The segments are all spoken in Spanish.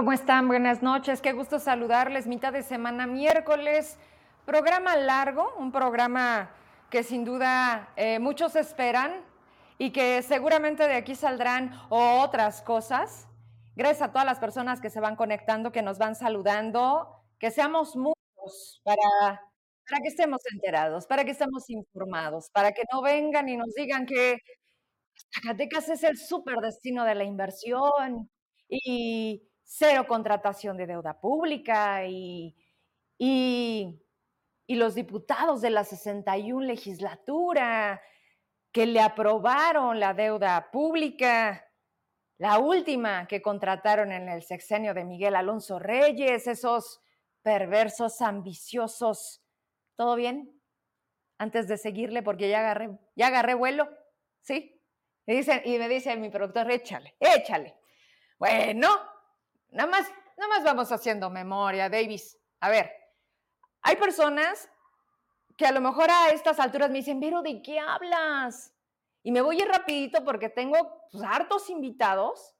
¿Cómo están? Buenas noches. Qué gusto saludarles. Mitad de semana, miércoles. Programa largo, un programa que sin duda eh, muchos esperan y que seguramente de aquí saldrán otras cosas. Gracias a todas las personas que se van conectando, que nos van saludando, que seamos muchos para, para que estemos enterados, para que estemos informados, para que no vengan y nos digan que Zacatecas es el superdestino de la inversión y cero contratación de deuda pública y, y, los diputados de la 61 legislatura que le aprobaron la deuda pública, la última que contrataron en el sexenio de Miguel Alonso Reyes, esos perversos, ambiciosos. ¿Todo bien? Antes de seguirle, porque ya agarré, ya agarré vuelo, ¿sí? Y, dicen, y me dice mi productor, échale, échale. Bueno, Nada más, nada más vamos haciendo memoria, Davis. A ver, hay personas que a lo mejor a estas alturas me dicen, pero ¿de qué hablas? Y me voy a ir rapidito porque tengo pues, hartos invitados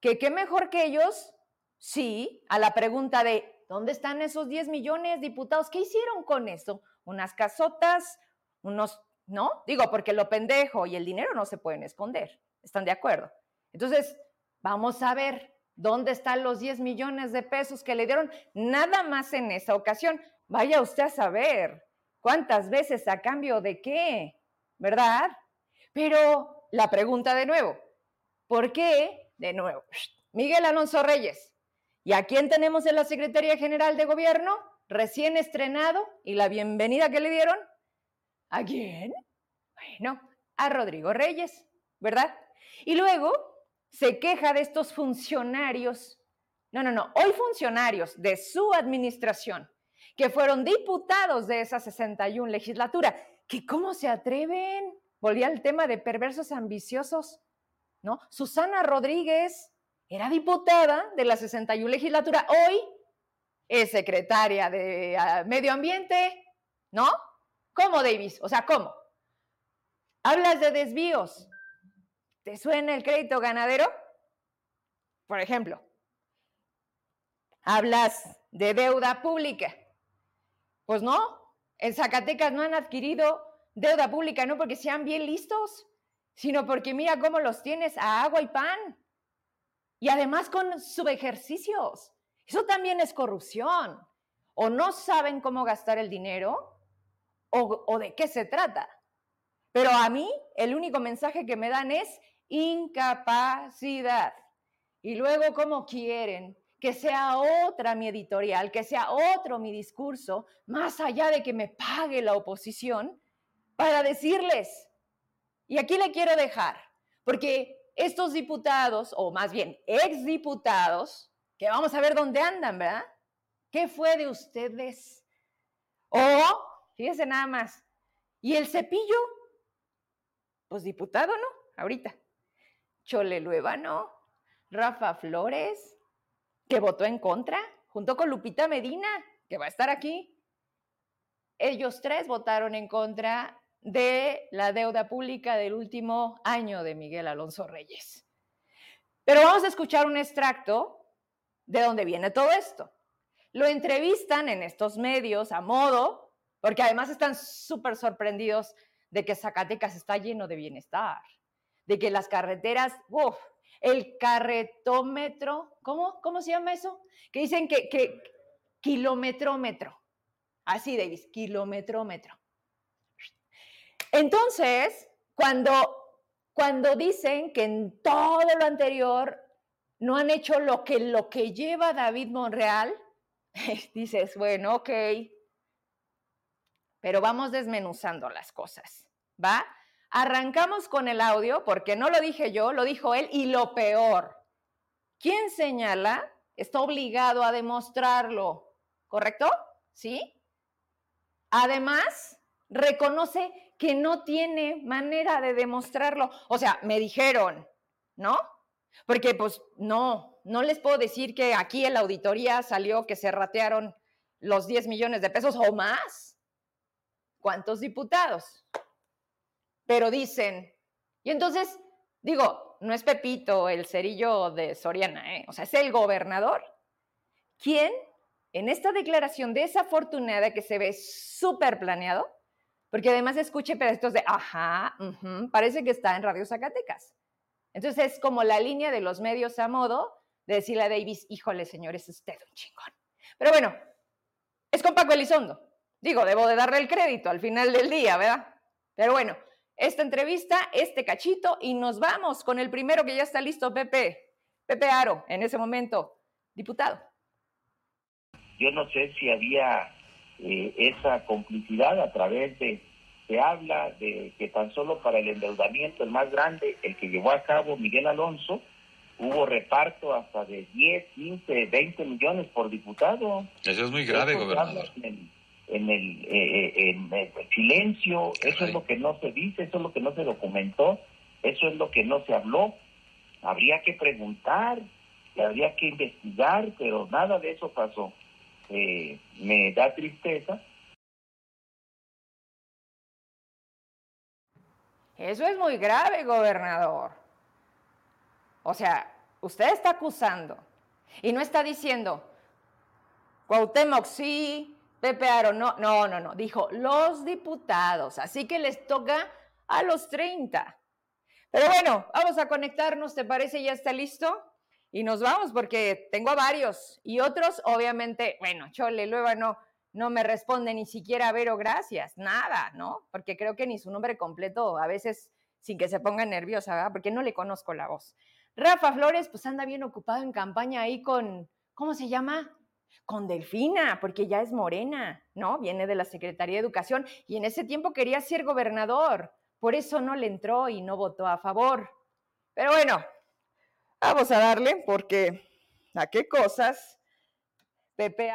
que qué mejor que ellos, sí, a la pregunta de, ¿dónde están esos 10 millones diputados? ¿Qué hicieron con eso? Unas casotas, unos, ¿no? Digo, porque lo pendejo y el dinero no se pueden esconder. ¿Están de acuerdo? Entonces, vamos a ver, ¿Dónde están los 10 millones de pesos que le dieron nada más en esa ocasión? Vaya usted a saber cuántas veces a cambio de qué, ¿verdad? Pero la pregunta de nuevo, ¿por qué? De nuevo, Miguel Alonso Reyes. ¿Y a quién tenemos en la Secretaría General de Gobierno? Recién estrenado y la bienvenida que le dieron. ¿A quién? Bueno, a Rodrigo Reyes, ¿verdad? Y luego se queja de estos funcionarios, no, no, no, hoy funcionarios de su administración, que fueron diputados de esa 61 legislatura, que cómo se atreven, volvía al tema de perversos ambiciosos, ¿no? Susana Rodríguez era diputada de la 61 legislatura, hoy es secretaria de ah, Medio Ambiente, ¿no? ¿Cómo, Davis? O sea, ¿cómo? Hablas de desvíos, ¿Te suena el crédito ganadero? Por ejemplo, hablas de deuda pública. Pues no, en Zacatecas no han adquirido deuda pública no porque sean bien listos, sino porque mira cómo los tienes a agua y pan. Y además con subejercicios. Eso también es corrupción. O no saben cómo gastar el dinero o, o de qué se trata. Pero a mí el único mensaje que me dan es incapacidad. Y luego, ¿cómo quieren que sea otra mi editorial, que sea otro mi discurso, más allá de que me pague la oposición, para decirles, y aquí le quiero dejar, porque estos diputados, o más bien exdiputados, que vamos a ver dónde andan, ¿verdad? ¿Qué fue de ustedes? O, fíjense nada más, ¿y el cepillo? Pues diputado, ¿no? Ahorita. Chole Luevano, Rafa Flores, que votó en contra, junto con Lupita Medina, que va a estar aquí. Ellos tres votaron en contra de la deuda pública del último año de Miguel Alonso Reyes. Pero vamos a escuchar un extracto de dónde viene todo esto. Lo entrevistan en estos medios a modo, porque además están súper sorprendidos de que Zacatecas está lleno de bienestar de que las carreteras, uff, el carretómetro, ¿cómo, ¿cómo se llama eso? Que dicen que, que kilometrómetro. Así, Davis, kilometrómetro. Entonces, cuando, cuando dicen que en todo lo anterior no han hecho lo que, lo que lleva David Monreal, dices, bueno, ok, pero vamos desmenuzando las cosas, ¿va? Arrancamos con el audio, porque no lo dije yo, lo dijo él, y lo peor, quien señala está obligado a demostrarlo, ¿correcto? ¿Sí? Además, reconoce que no tiene manera de demostrarlo. O sea, me dijeron, ¿no? Porque pues no, no les puedo decir que aquí en la auditoría salió que se ratearon los 10 millones de pesos o más. ¿Cuántos diputados? Pero dicen, y entonces, Digo, no es Pepito, el cerillo de Soriana, ¿eh? o sea, es el gobernador quien en esta declaración desafortunada que se ve súper planeado, porque además escuche pedacitos de, ajá, parece que está en Radio Zacatecas. Entonces es como la línea de los medios a modo de decirle a Davis, híjole, señor, es usted un chingón. Pero bueno, es con Paco Elizondo. Digo, debo de darle el crédito al final del día, ¿verdad? Pero bueno, esta entrevista, este cachito, y nos vamos con el primero que ya está listo, Pepe. Pepe Aro, en ese momento, diputado. Yo no sé si había eh, esa complicidad a través de, se habla de que tan solo para el endeudamiento, el más grande, el que llevó a cabo Miguel Alonso, hubo reparto hasta de 10, 15, 20 millones por diputado. Eso es muy grave, gobernador. En el, eh, eh, en el, silencio, eso es lo que no se dice, eso es lo que no se documentó, eso es lo que no se habló. Habría que preguntar, habría que investigar, pero nada de eso pasó. Eh, me da tristeza. Eso es muy grave, gobernador. O sea, usted está acusando y no está diciendo, Cuauhtémoc sí, Pepe Aro no, no, no, no, dijo los diputados, así que les toca a los 30. Pero bueno, vamos a conectarnos, ¿te parece? ¿Ya está listo? Y nos vamos porque tengo a varios y otros, obviamente, bueno, Chole, luego no, no me responde ni siquiera Vero, gracias, nada, ¿no? Porque creo que ni su nombre completo, a veces sin que se ponga nerviosa, ¿verdad? Porque no le conozco la voz. Rafa Flores, pues anda bien ocupado en campaña ahí con, ¿cómo se llama? Con Delfina, porque ya es morena, ¿no? Viene de la Secretaría de Educación y en ese tiempo quería ser gobernador, por eso no le entró y no votó a favor. Pero bueno, Vamos a darle porque a qué cosas Pepe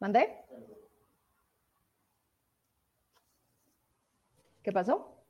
¿Mandé? ¿Qué pasó?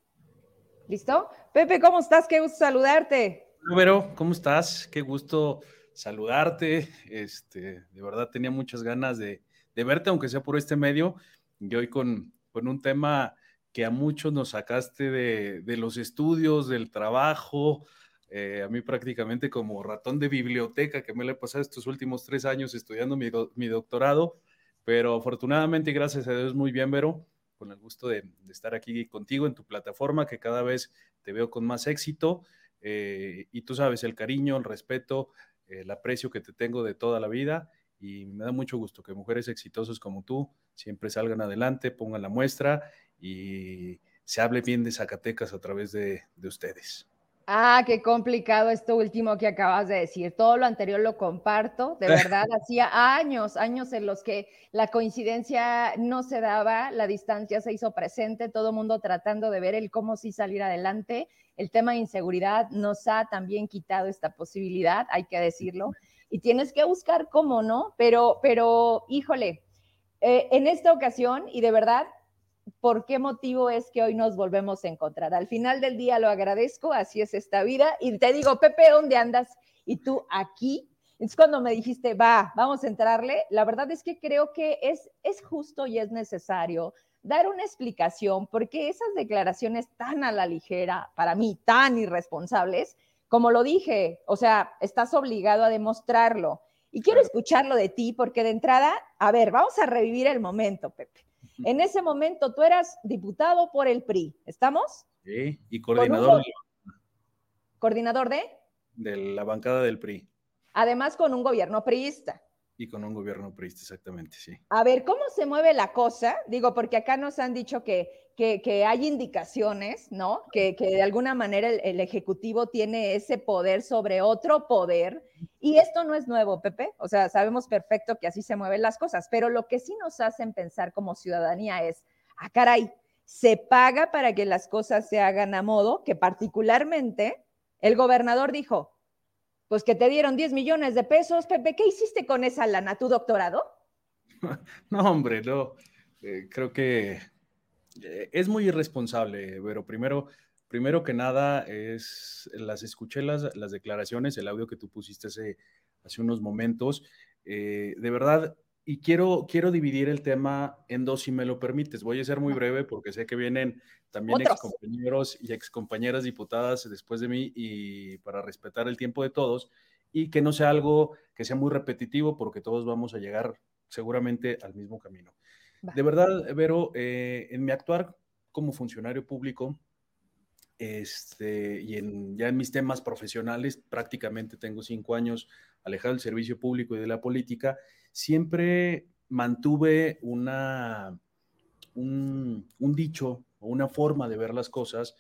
¿Listo? Pepe, ¿cómo estás? Qué gusto saludarte. Número, ¿cómo estás? Qué gusto saludarte. Este, de verdad tenía muchas ganas de, verte, aunque sea por este medio, y hoy con, con un tema que a muchos nos sacaste de, los estudios, del trabajo, eh, a mí prácticamente como ratón de biblioteca que me le he pasado estos últimos tres años estudiando mi, doctorado, pero afortunadamente, gracias a Dios, muy bien, Vero, con el gusto de, estar aquí contigo en tu plataforma, que cada vez te veo con más éxito, eh, y tú sabes el cariño, el respeto, el aprecio que te tengo de toda la vida, y me da mucho gusto que mujeres exitosas como tú siempre salgan adelante, pongan la muestra y se hable bien de Zacatecas a través de, ustedes. Ah, qué complicado esto último que acabas de decir. Todo lo anterior lo comparto. De verdad, hacía años, años en los que la coincidencia no se daba, la distancia se hizo presente, todo el mundo tratando de ver el cómo sí salir adelante. El tema de inseguridad nos ha también quitado esta posibilidad, hay que decirlo y tienes que buscar cómo, ¿no? Pero, pero, híjole, eh, en esta ocasión, y de verdad, ¿por qué motivo es que hoy nos volvemos a encontrar? Al final del día lo agradezco, así es esta vida, y te digo, Pepe, ¿dónde andas? Y tú aquí. Es cuando me dijiste, va, vamos a entrarle. La verdad es que creo que es, es justo y es necesario dar una explicación, porque esas declaraciones tan a la ligera, para mí tan irresponsables, como lo dije, o sea, estás obligado a demostrarlo. Y quiero escucharlo de ti, porque de entrada, a ver, vamos a revivir el momento, Pepe. En ese momento tú eras diputado por el PRI, ¿estamos? Sí, y coordinador. ¿Coordinador de? De la bancada del PRI. Además con un gobierno priista. Y con un gobierno priista, exactamente, sí. A ver, ¿cómo se mueve la cosa? Digo, porque acá nos han dicho que que, hay indicaciones, ¿no? Que, de alguna manera el, Ejecutivo tiene ese poder sobre otro poder. Y esto no es nuevo, Pepe. O sea, sabemos perfecto que así se mueven las cosas, pero lo que sí nos hacen pensar como ciudadanía es, ah, caray, se paga para que las cosas se hagan a modo, que particularmente el gobernador dijo, pues que te dieron 10 millones de pesos, Pepe, ¿qué hiciste con esa lana? ¿Tu doctorado? No, hombre, no. Eh, creo que es muy irresponsable, pero primero, primero que nada, es, las escuché las, las declaraciones, el audio que tú pusiste hace, hace unos momentos. Eh, de verdad, y quiero, quiero dividir el tema en dos, si me lo permites. Voy a ser muy breve porque sé que vienen también excompañeros y excompañeras diputadas después de mí y para respetar el tiempo de todos y que no sea algo que sea muy repetitivo porque todos vamos a llegar seguramente al mismo camino. De verdad, Vero, eh, en mi actuar como funcionario público este, y en, ya en mis temas profesionales, prácticamente tengo cinco años alejado del servicio público y de la política, siempre mantuve una, un, dicho o una forma de ver las cosas,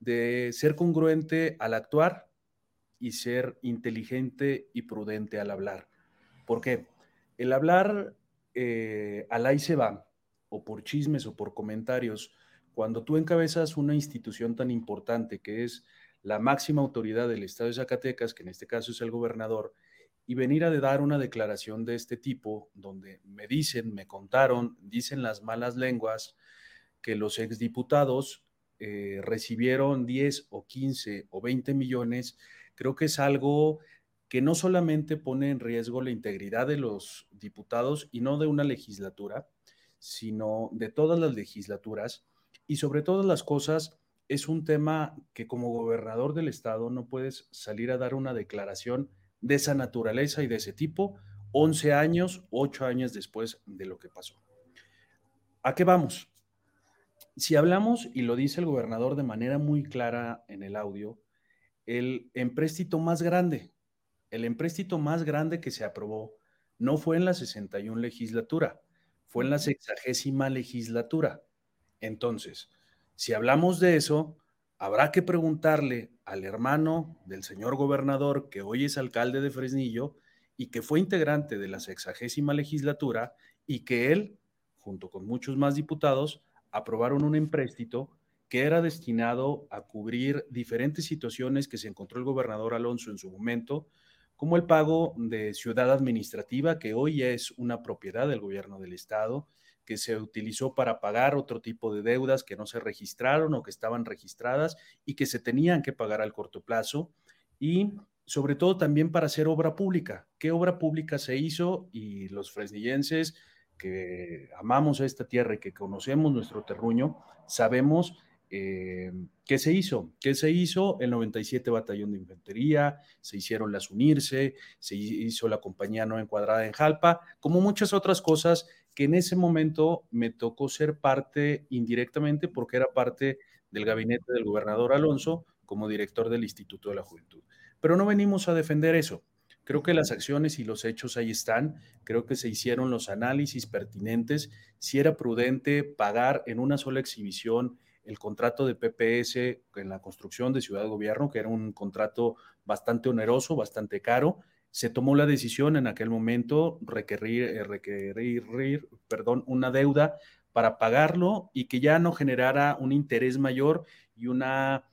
de ser congruente al actuar y ser inteligente y prudente al hablar. ¿Por qué? El hablar eh, al ahí se va, o por chismes o por comentarios, cuando tú encabezas una institución tan importante que es la máxima autoridad del Estado de Zacatecas, que en este caso es el gobernador, y venir a dar una declaración de este tipo, donde me dicen, me contaron, dicen las malas lenguas, que los exdiputados eh, recibieron 10 o 15 o 20 millones, creo que es algo que no solamente pone en riesgo la integridad de los diputados y no de una legislatura, sino de todas las legislaturas y sobre todas las cosas es un tema que como gobernador del estado no puedes salir a dar una declaración de esa naturaleza y de ese tipo 11 años, 8 años después de lo que pasó. ¿A qué vamos? Si hablamos, y lo dice el gobernador de manera muy clara en el audio, el empréstito más grande, el empréstito más grande que se aprobó no fue en la 61 legislatura, fue en la sexagésima legislatura. Entonces, si hablamos de eso, habrá que preguntarle al hermano del señor gobernador, que hoy es alcalde de Fresnillo y que fue integrante de la sexagésima legislatura y que él, junto con muchos más diputados, aprobaron un empréstito que era destinado a cubrir diferentes situaciones que se encontró el gobernador Alonso en su momento, como el pago de ciudad administrativa, que hoy es una propiedad del gobierno del estado, que se utilizó para pagar otro tipo de deudas que no se registraron o que estaban registradas y que se tenían que pagar al corto plazo y sobre todo también para hacer obra pública. ¿Qué obra pública se hizo? Y los fresnillenses que amamos esta tierra y que conocemos nuestro terruño, sabemos eh, ¿Qué se hizo? ¿Qué se hizo? El 97 Batallón de Infantería, se hicieron las Unirse, se hizo la compañía no encuadrada en Jalpa, como muchas otras cosas que en ese momento me tocó ser parte indirectamente porque era parte del gabinete del gobernador Alonso como director del Instituto de la Juventud. Pero no venimos a defender eso. Creo que las acciones y los hechos ahí están. Creo que se hicieron los análisis pertinentes. Si era prudente pagar en una sola exhibición el contrato de PPS en la construcción de Ciudad Gobierno, que era un contrato bastante oneroso, bastante caro, se tomó la decisión en aquel momento requerir, eh, requerir perdón, una deuda para pagarlo y que ya no generara un interés mayor y una,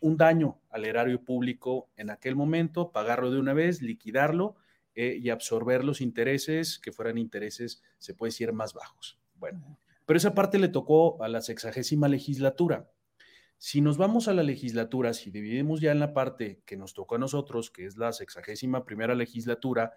un daño al erario público en aquel momento, pagarlo de una vez, liquidarlo eh, y absorber los intereses que fueran intereses, se puede decir, más bajos. Bueno, pero esa parte le tocó a la sexagésima legislatura. Si nos vamos a la legislatura, si dividimos ya en la parte que nos tocó a nosotros, que es la sexagésima primera legislatura,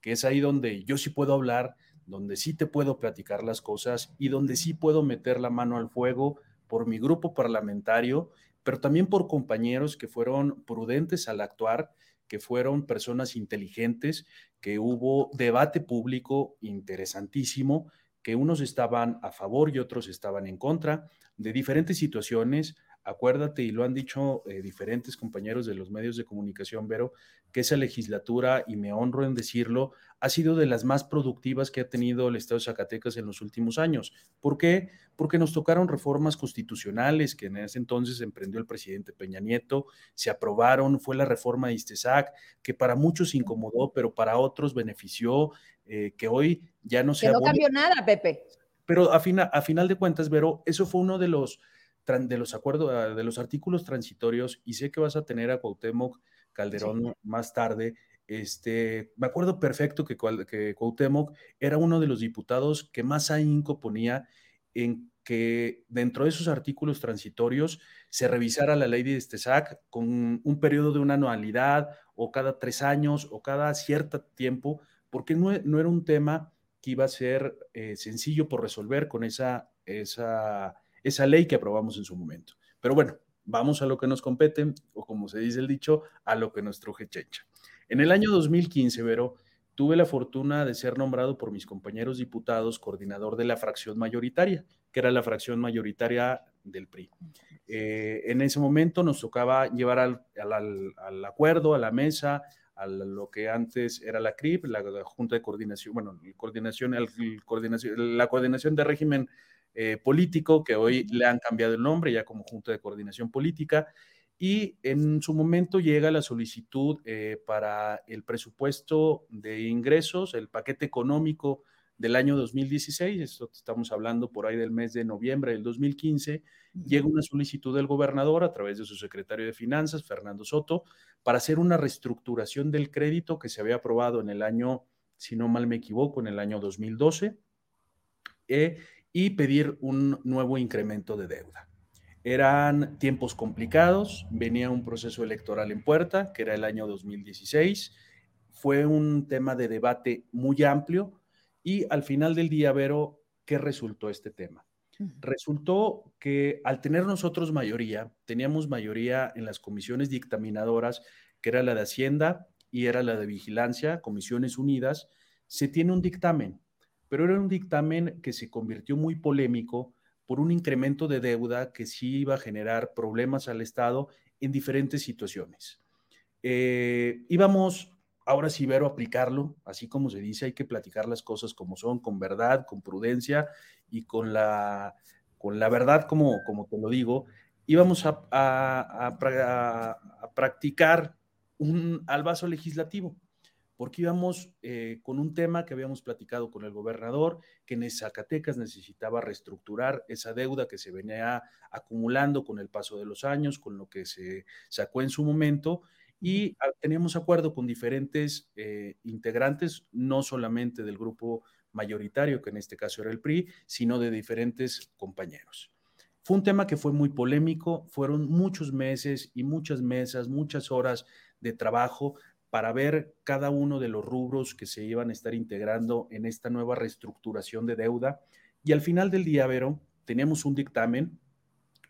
que es ahí donde yo sí puedo hablar, donde sí te puedo platicar las cosas y donde sí puedo meter la mano al fuego por mi grupo parlamentario, pero también por compañeros que fueron prudentes al actuar, que fueron personas inteligentes, que hubo debate público interesantísimo, que unos estaban a favor y otros estaban en contra de diferentes situaciones. Acuérdate, y lo han dicho eh, diferentes compañeros de los medios de comunicación, Vero, que esa legislatura, y me honro en decirlo, ha sido de las más productivas que ha tenido el Estado de Zacatecas en los últimos años. ¿Por qué? Porque nos tocaron reformas constitucionales que en ese entonces emprendió el presidente Peña Nieto, se aprobaron, fue la reforma de Istesac, que para muchos incomodó, pero para otros benefició, eh, que hoy ya no se... Que no cambió nada, Pepe. Pero a, a final de cuentas, Vero, eso fue uno de los de los acuerdos, de los artículos transitorios, y sé que vas a tener a Cuauhtémoc Calderón más tarde. Este, me acuerdo perfecto que, que era uno de los diputados que más ahínco ponía en que dentro de esos artículos transitorios se revisara la ley de Estesac con un periodo de una anualidad o cada tres años o cada cierto tiempo porque no, era un tema que iba a ser eh, sencillo por resolver con esa, esa, esa ley que aprobamos en su momento. Pero bueno, vamos a lo que nos compete, o como se dice el dicho, a lo que nos truje chencha. En el año 2015, Vero, tuve la fortuna de ser nombrado por mis compañeros diputados coordinador de la fracción mayoritaria, que era la fracción mayoritaria del PRI. Eh, en ese momento nos tocaba llevar al, al, acuerdo, a la mesa, a lo que antes era la CRIP, la, Junta de Coordinación, bueno, coordinación, coordinación, la coordinación de régimen eh, político, que hoy le han cambiado el nombre ya como Junta de Coordinación Política, y en su momento llega la solicitud eh, para el presupuesto de ingresos, el paquete económico del año 2016, esto estamos hablando por ahí del mes de noviembre del 2015, llega una solicitud del gobernador a través de su secretario de Finanzas, Fernando Soto, para hacer una reestructuración del crédito que se había aprobado en el año, si no mal me equivoco, en el año 2012, eh, y pedir un nuevo incremento de deuda. Eran tiempos complicados, venía un proceso electoral en puerta, que era el año 2016. Fue un tema de debate muy amplio y al final del día, Vero, ¿qué resultó este tema? Resultó que al tener nosotros mayoría, teníamos mayoría en las comisiones dictaminadoras, que era la de Hacienda y era la de Vigilancia, Comisiones Unidas, se tiene un dictamen, pero era un dictamen que se convirtió muy polémico por un incremento de deuda que sí iba a generar problemas al Estado en diferentes situaciones. Eh, íbamos, ahora sí, ver o aplicarlo, así como se dice, hay que platicar las cosas como son, con verdad, con prudencia y con la, con la verdad, como, como te lo digo, íbamos a, practicar un albazo legislativo porque íbamos eh, con un tema que habíamos platicado con el gobernador, que en Zacatecas necesitaba reestructurar esa deuda que se venía acumulando con el paso de los años, con lo que se sacó en su momento, y teníamos acuerdo con diferentes eh, integrantes, no solamente del grupo mayoritario, que en este caso era el PRI, sino de diferentes compañeros. Fue un tema que fue muy polémico, fueron muchos meses y muchas mesas, muchas horas de trabajo para ver cada uno de los rubros que se iban a estar integrando en esta nueva reestructuración de deuda. Y al final del día, Vero, teníamos un dictamen.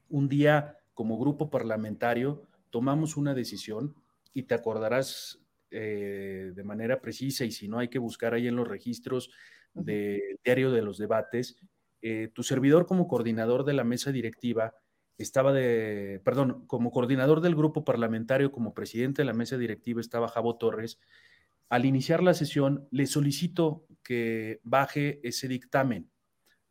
Un día, como grupo parlamentario, tomamos una decisión y te acordarás eh, de manera precisa, y si no hay que buscar ahí en los registros del diario de los debates, eh, tu servidor como coordinador de la mesa directiva estaba de, perdón, como coordinador del grupo parlamentario, como presidente de la mesa directiva estaba Javo Torres. Al iniciar la sesión, le solicito que baje ese dictamen.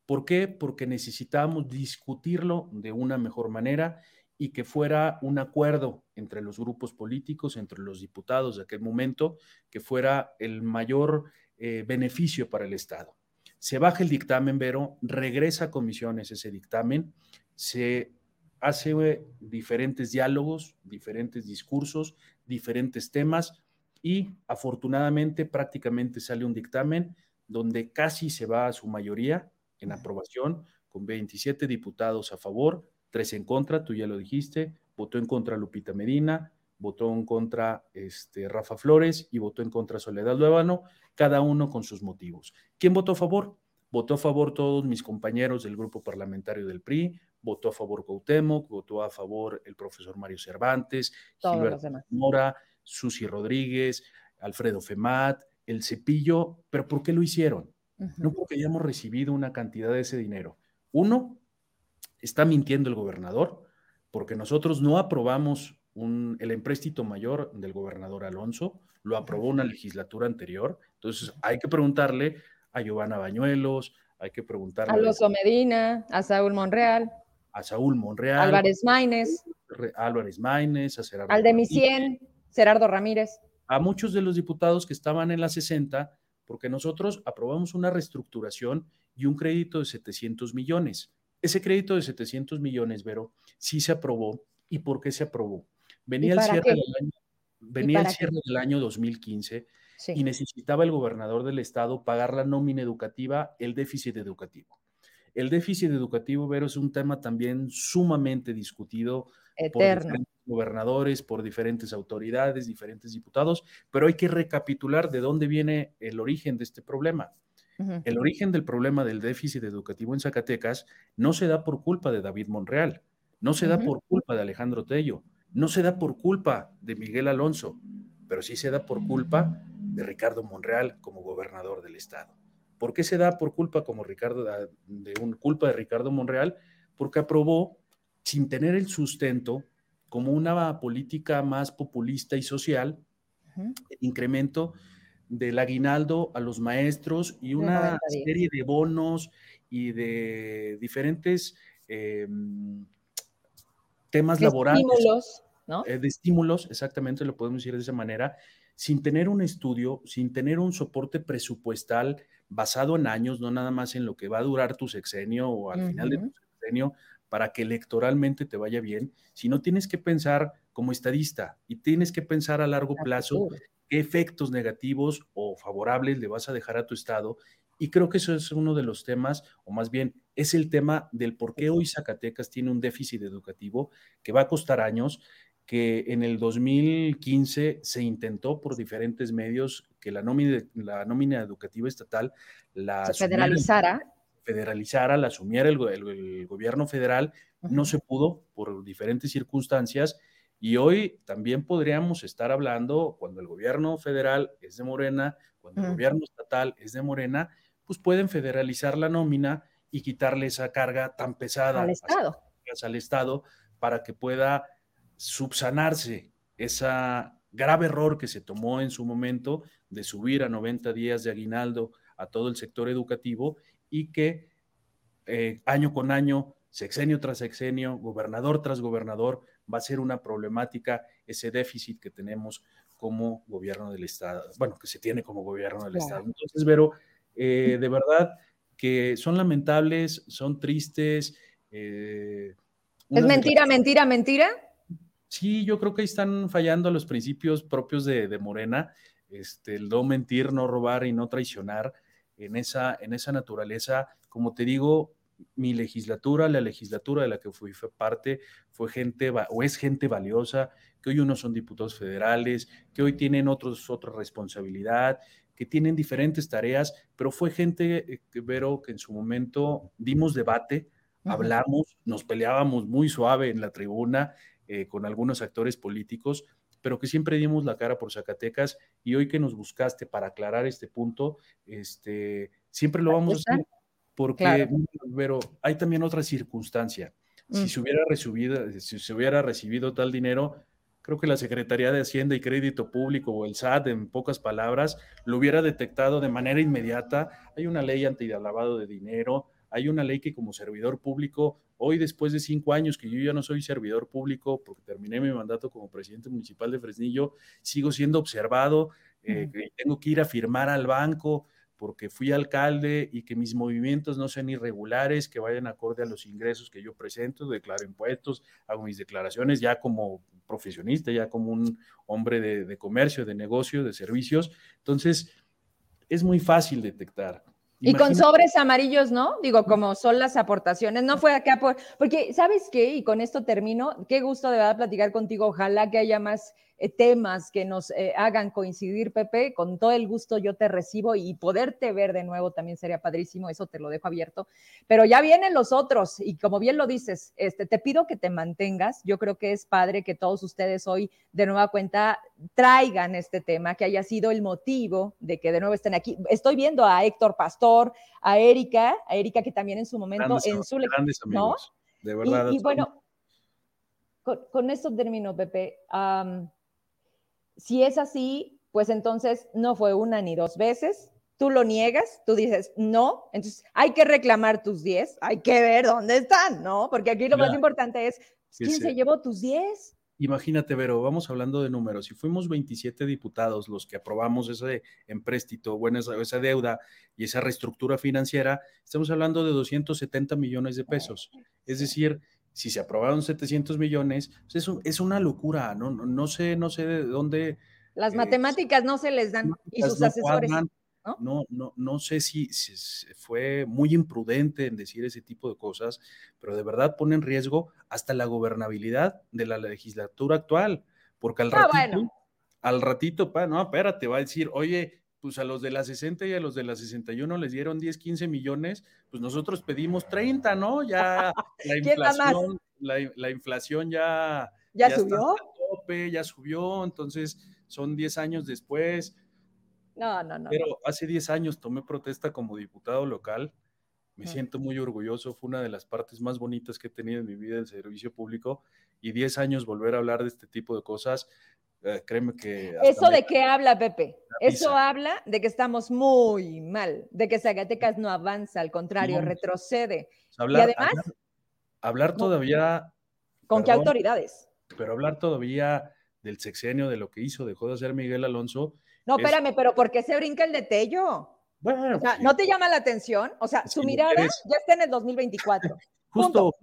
¿Por qué? Porque necesitábamos discutirlo de una mejor manera y que fuera un acuerdo entre los grupos políticos, entre los diputados de aquel momento, que fuera el mayor eh, beneficio para el Estado. Se baja el dictamen, Vero, regresa a comisiones ese dictamen, se hace diferentes diálogos, diferentes discursos, diferentes temas y afortunadamente prácticamente sale un dictamen donde casi se va a su mayoría en aprobación, con 27 diputados a favor, 3 en contra, tú ya lo dijiste, votó en contra Lupita Medina, votó en contra este, Rafa Flores y votó en contra Soledad Luevano, cada uno con sus motivos. ¿Quién votó a favor? Votó a favor todos mis compañeros del grupo parlamentario del PRI, votó a favor Cuauhtémoc, votó a favor el profesor Mario Cervantes, Gilberto Mora, Susi Rodríguez, Alfredo Femat, el Cepillo, pero ¿por qué lo hicieron? No porque hayamos recibido una cantidad de ese dinero. Uno, está mintiendo el gobernador, porque nosotros no aprobamos el empréstito mayor del gobernador Alonso, lo aprobó una legislatura anterior, entonces hay que preguntarle a Giovanna Bañuelos, hay que preguntarle a Loso Medina, a Saúl Monreal a Saúl Monreal, Álvarez Maínez, Álvarez Maínez, a Gerardo Aldemicien, Gerardo Ramírez. A muchos de los diputados que estaban en la 60, porque nosotros aprobamos una reestructuración y un crédito de 700 millones. Ese crédito de 700 millones, Vero, sí se aprobó. ¿Y por qué se aprobó? Venía el cierre, del año, venía el cierre del año 2015 y necesitaba el gobernador del estado pagar la nómina educativa, el déficit educativo. El déficit educativo, Vero, es un tema también sumamente discutido por diferentes gobernadores, por diferentes autoridades, diferentes diputados, pero hay que recapitular de dónde viene el origen de este problema. El origen del problema del déficit educativo en Zacatecas no se da por culpa de David Monreal, no se da por culpa de Alejandro Tello, no se da por culpa de Miguel Alonso, pero sí se da por culpa de Ricardo Monreal como gobernador del estado. ¿Por qué se da por culpa como Ricardo de un culpa de Ricardo Monreal? Porque aprobó sin tener el sustento como una política más populista y social, el incremento del aguinaldo a los maestros y una serie de bonos y de diferentes em, temas laborales. Estímulos, ¿no? Eh, de estímulos, exactamente lo podemos decir de esa manera, sin tener un estudio, sin tener un soporte presupuestal basado en años, no nada más en lo que va a durar tu sexenio o al final de tu sexenio, para que electoralmente te vaya bien, sino tienes que pensar como estadista y tienes que pensar a largo plazo qué efectos negativos o favorables le vas a dejar a tu estado. Y creo que eso es uno de los temas, o más bien es el tema del por qué hoy Zacatecas tiene un déficit educativo que va a costar años, que en el 2015 se intentó por diferentes medios que la nómina, la nómina educativa estatal la se federalizara. Federalizara, la asumiera el, gobierno federal, no se pudo por diferentes circunstancias. Y hoy también podríamos estar hablando, cuando el gobierno federal es de Morena, cuando el gobierno estatal es de Morena, pues pueden federalizar la nómina y quitarle esa carga tan pesada al Estado, al Estado para que pueda subsanarse ese grave error que se tomó en su momento de subir a 90 días de aguinaldo a todo el sector educativo y que eh, año con año, sexenio tras sexenio, gobernador tras gobernador, va a ser una problemática ese déficit que tenemos como gobierno del Estado, bueno, que se tiene como gobierno del Estado. Entonces, Vero, eh, de verdad que son lamentables, son tristes. Eh, ¿Es mentira, mentira, mentira? Sí, yo creo que ahí están fallando los principios propios de, Morena, este, el no mentir, no robar y no traicionar en esa, en esa naturaleza. Como te digo, mi legislatura, la legislatura de la que fui parte, fue gente o es gente valiosa, que hoy unos son diputados federales, que hoy tienen otros otra responsabilidad, que tienen diferentes tareas, pero fue gente, eh, que Vero, que en su momento dimos debate, hablamos, nos peleábamos muy suave en la tribuna, eh, con algunos actores políticos, pero que siempre dimos la cara por Zacatecas y hoy que nos buscaste para aclarar este punto, este, siempre lo vamos a hacer porque, pero hay también otra circunstancia. Si mm. se hubiera recibido, si se hubiera recibido tal dinero, creo que la Secretaría de Hacienda y Crédito Público o el SAT, en pocas palabras, lo hubiera detectado de manera inmediata. Hay una ley anti-lavado de dinero, hay una ley que como servidor público, hoy después de cinco años que yo ya no soy servidor público porque terminé mi mandato como presidente municipal de Fresnillo, sigo siendo observado, eh, tengo que ir a firmar al banco porque fui alcalde y que mis movimientos no sean irregulares, que vayan acorde a los ingresos que yo presento, declaro impuestos, hago mis declaraciones ya como profesionista, ya como un hombre de, de comercio, de negocio, de servicios. Entonces, es muy fácil detectar. Y con sobres amarillos, ¿no? Digo, como son las aportaciones. No fue acá por. Porque, ¿sabes qué? Y con esto termino. Qué gusto de verdad platicar contigo. Ojalá que haya más temas que nos eh, hagan coincidir, Pepe. Con todo el gusto yo te recibo y poderte ver de nuevo también sería padrísimo. Eso te lo dejo abierto. Pero ya vienen los otros y como bien lo dices, este, te pido que te mantengas. Yo creo que es padre que todos ustedes hoy de nueva cuenta traigan este tema, que haya sido el motivo de que de nuevo estén aquí. Estoy viendo a Héctor Pastor, a Erika, a Erika que también en su momento, en su... ¿no? De verdad. Y, bueno, con, esto termino, Pepe si es así, pues entonces no fue una ni dos veces, tú lo niegas, tú dices no, entonces hay que reclamar tus 10, hay que ver dónde están, ¿no? Porque aquí lo más importante es, ¿quién se llevó tus 10? Imagínate, Vero, vamos hablando de números. Si fuimos 27 diputados los que aprobamos ese empréstito, bueno, esa, esa, deuda y esa reestructura financiera, estamos hablando de 270 millones de pesos. Es decir, si se aprobaron 700 millones, pues es, una locura, ¿no? No, sé, no sé de dónde. Las eh, matemáticas no se les dan y sus asesores. ¿no? No, no, sé si, fue muy imprudente en decir ese tipo de cosas, pero de verdad pone en riesgo hasta la gobernabilidad de la legislatura actual, porque al ah, ratito, al ratito, pa, no, espérate, va a decir, oye, pues a los de la 60 y a los de la 61 les dieron 10, 15 millones, pues nosotros pedimos 30, ¿no? Ya la inflación, la, inflación ya, ya, subió. ya subió, entonces son 10 años después. No, no, no. Pero hace 10 años tomé protesta como diputado local. Me siento muy orgulloso. Fue una de las partes más bonitas que he tenido en mi vida el servicio público. Y 10 años volver a hablar de este tipo de cosas, eh, créeme que... ¿Eso de qué habla, Pepe? Eso habla de que estamos muy mal, de que Zacatecas no avanza, al contrario, retrocede. y además... Hablar, todavía... ¿Con qué autoridades? Pero hablar todavía del sexenio, de lo que hizo, dejó de hacer Miguel Alonso. No, espérame, pero ¿por qué se brinca el de Tello? Bueno, o sea, ¿no te llama la atención? O sea, su mirada ya está en el 2024. Justo,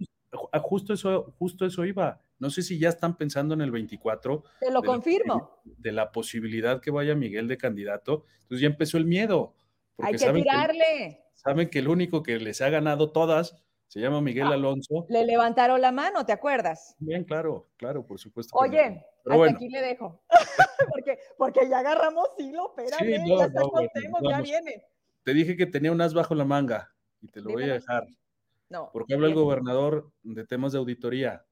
justo eso, justo eso iba. No sé si ya están pensando en el 24. Te lo confirmo. de la posibilidad que vaya Miguel de candidato. Entonces ya empezó el miedo. Hay que tirarle. saben que el único que les ha ganado todas se llama Miguel ah, Alonso. Le levantaron la mano, ¿te acuerdas? Bien, claro, claro, por supuesto. Oye, hasta aquí le dejo. porque, porque ya agarramos hilo, espérame, ya, ya viene. Te dije que tenía un as bajo la manga y te lo voy a dejar. No. Porque habla el gobernador de temas de auditoría.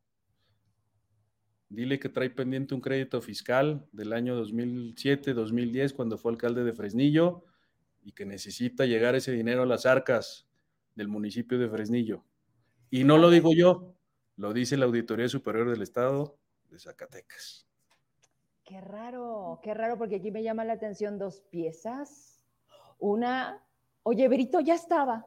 Dile que trae pendiente un crédito fiscal del año 2007, 2010, cuando fue alcalde de Fresnillo, y que necesita llegar ese dinero a las arcas del municipio de Fresnillo. Y no lo digo yo, lo dice la Auditoría Superior del Estado de Zacatecas. Qué raro, qué raro, porque aquí me llama la atención dos piezas. Una, oye, Brito ya estaba.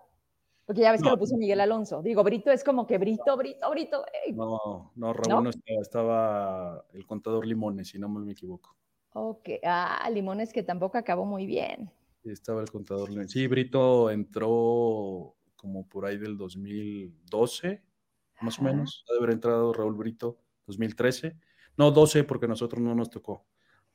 Porque ya ves que lo puso Miguel Alonso. Digo, Brito es como que Brito, Brito, Brito. No, no, Raúl ¿No? estaba, estaba, el contador Limones, si no me equivoco. Ok, ah, Limones que tampoco acabó muy bien. Estaba el contador Limones. Sí, Brito entró como por ahí del 2012, más o menos. Debe haber entrado Raúl Brito, 2013. No, 12, porque a nosotros no nos tocó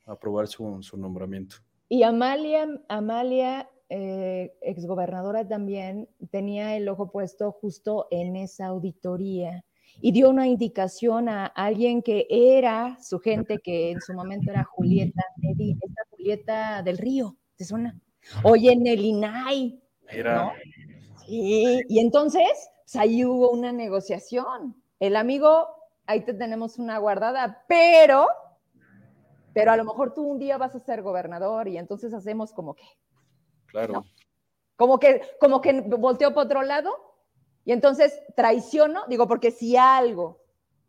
aprobar su, su nombramiento. Y Amalia, Amalia eh, exgobernadora también tenía el ojo puesto justo en esa auditoría y dio una indicación a alguien que era su gente, que en su momento era Julieta, esta Julieta del Río, ¿te suena? Oye, en el INAI. Era. y entonces, pues, ahí hubo una negociación. El amigo, ahí te tenemos una guardada, pero, pero a lo mejor tú un día vas a ser gobernador y entonces hacemos como que, Claro. Como que, como que volteó por otro lado y entonces traiciono, digo, porque si algo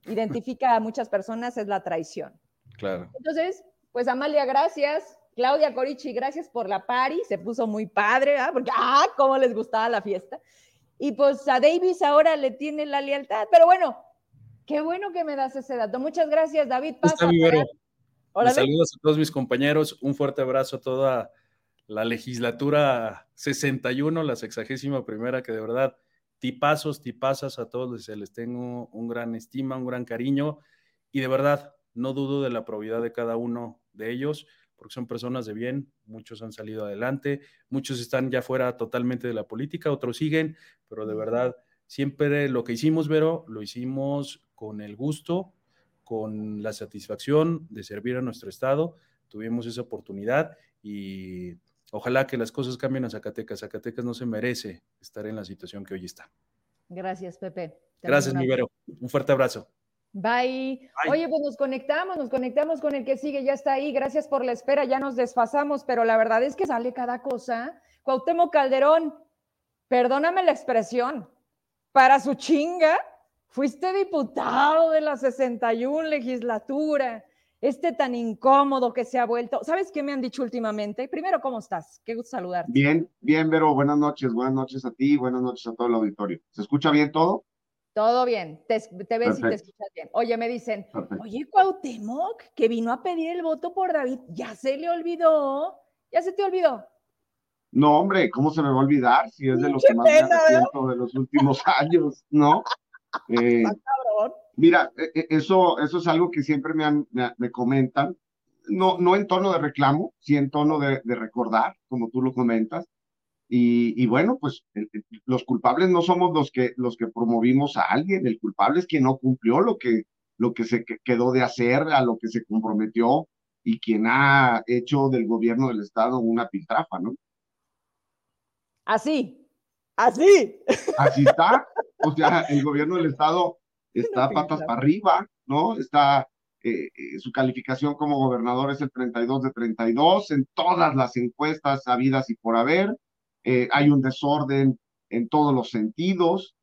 identifica a muchas personas es la traición. Claro. Entonces, pues Amalia, gracias. Claudia Corichi, gracias por la pari, se puso muy padre, ¿ah? porque, ah, cómo les gustaba la fiesta. Y pues a Davis ahora le tiene la lealtad, pero bueno, qué bueno que me das ese dato. Muchas gracias, David. Pasa. Saludos a todos mis compañeros, un fuerte abrazo a toda la legislatura 61, la sexagésima primera, que de verdad, tipazos, tipazas a todos les, les tengo un gran estima, un gran cariño y de verdad no dudo de la probidad de cada uno de ellos, porque son personas de bien, muchos han salido adelante, muchos están ya fuera totalmente de la política, otros siguen, pero de verdad, siempre lo que hicimos, Vero, lo hicimos con el gusto, con la satisfacción de servir a nuestro Estado, tuvimos esa oportunidad y Ojalá que las cosas cambien a Zacatecas. Zacatecas no se merece estar en la situación que hoy está. Gracias, Pepe. Gracias, mi Vero. Un fuerte abrazo. Bye. Oye, pues nos conectamos, nos conectamos con el que sigue, ya está ahí. Gracias por la espera, ya nos desfasamos, pero la verdad es que sale cada cosa. Cuauhtémoc Calderón, perdóname la expresión, para su chinga, fuiste diputado de la 61 legislatura este tan incómodo que se ha vuelto. ¿Sabes qué me han dicho últimamente? Primero, ¿cómo estás? Qué gusto saludarte. Bien, bien, Vero. Buenas noches. Buenas noches a ti. Buenas noches a todo el auditorio. ¿Se escucha bien todo? Todo bien. Te, ves y te escuchas bien. Oye, me dicen, oye, Cuauhtémoc, que vino a pedir el voto por David, ya se le olvidó. Ya se te olvidó. No, hombre, ¿cómo se me va a olvidar? Si es de lo que más me arrepiento de los últimos años, ¿no? Eh, Mira, e, e, eso, eso es algo que siempre me, me, comentan. no, no en tono de reclamo, sí en tono de, recordar, como tú lo comentas. Y, bueno, pues los culpables no somos los que, los que promovimos a alguien, el culpable es quien no cumplió lo que, lo que se quedó de hacer, a lo que se comprometió y quien ha hecho del gobierno del Estado una piltrafa, ¿no? Así, así. Así está. O sea, el gobierno del Estado está patas para arriba, ¿no? Está, eh, eh, su calificación como gobernador es el 32 de 32 en todas las encuestas habidas y por haber. Eh, hay un desorden en todos los sentidos.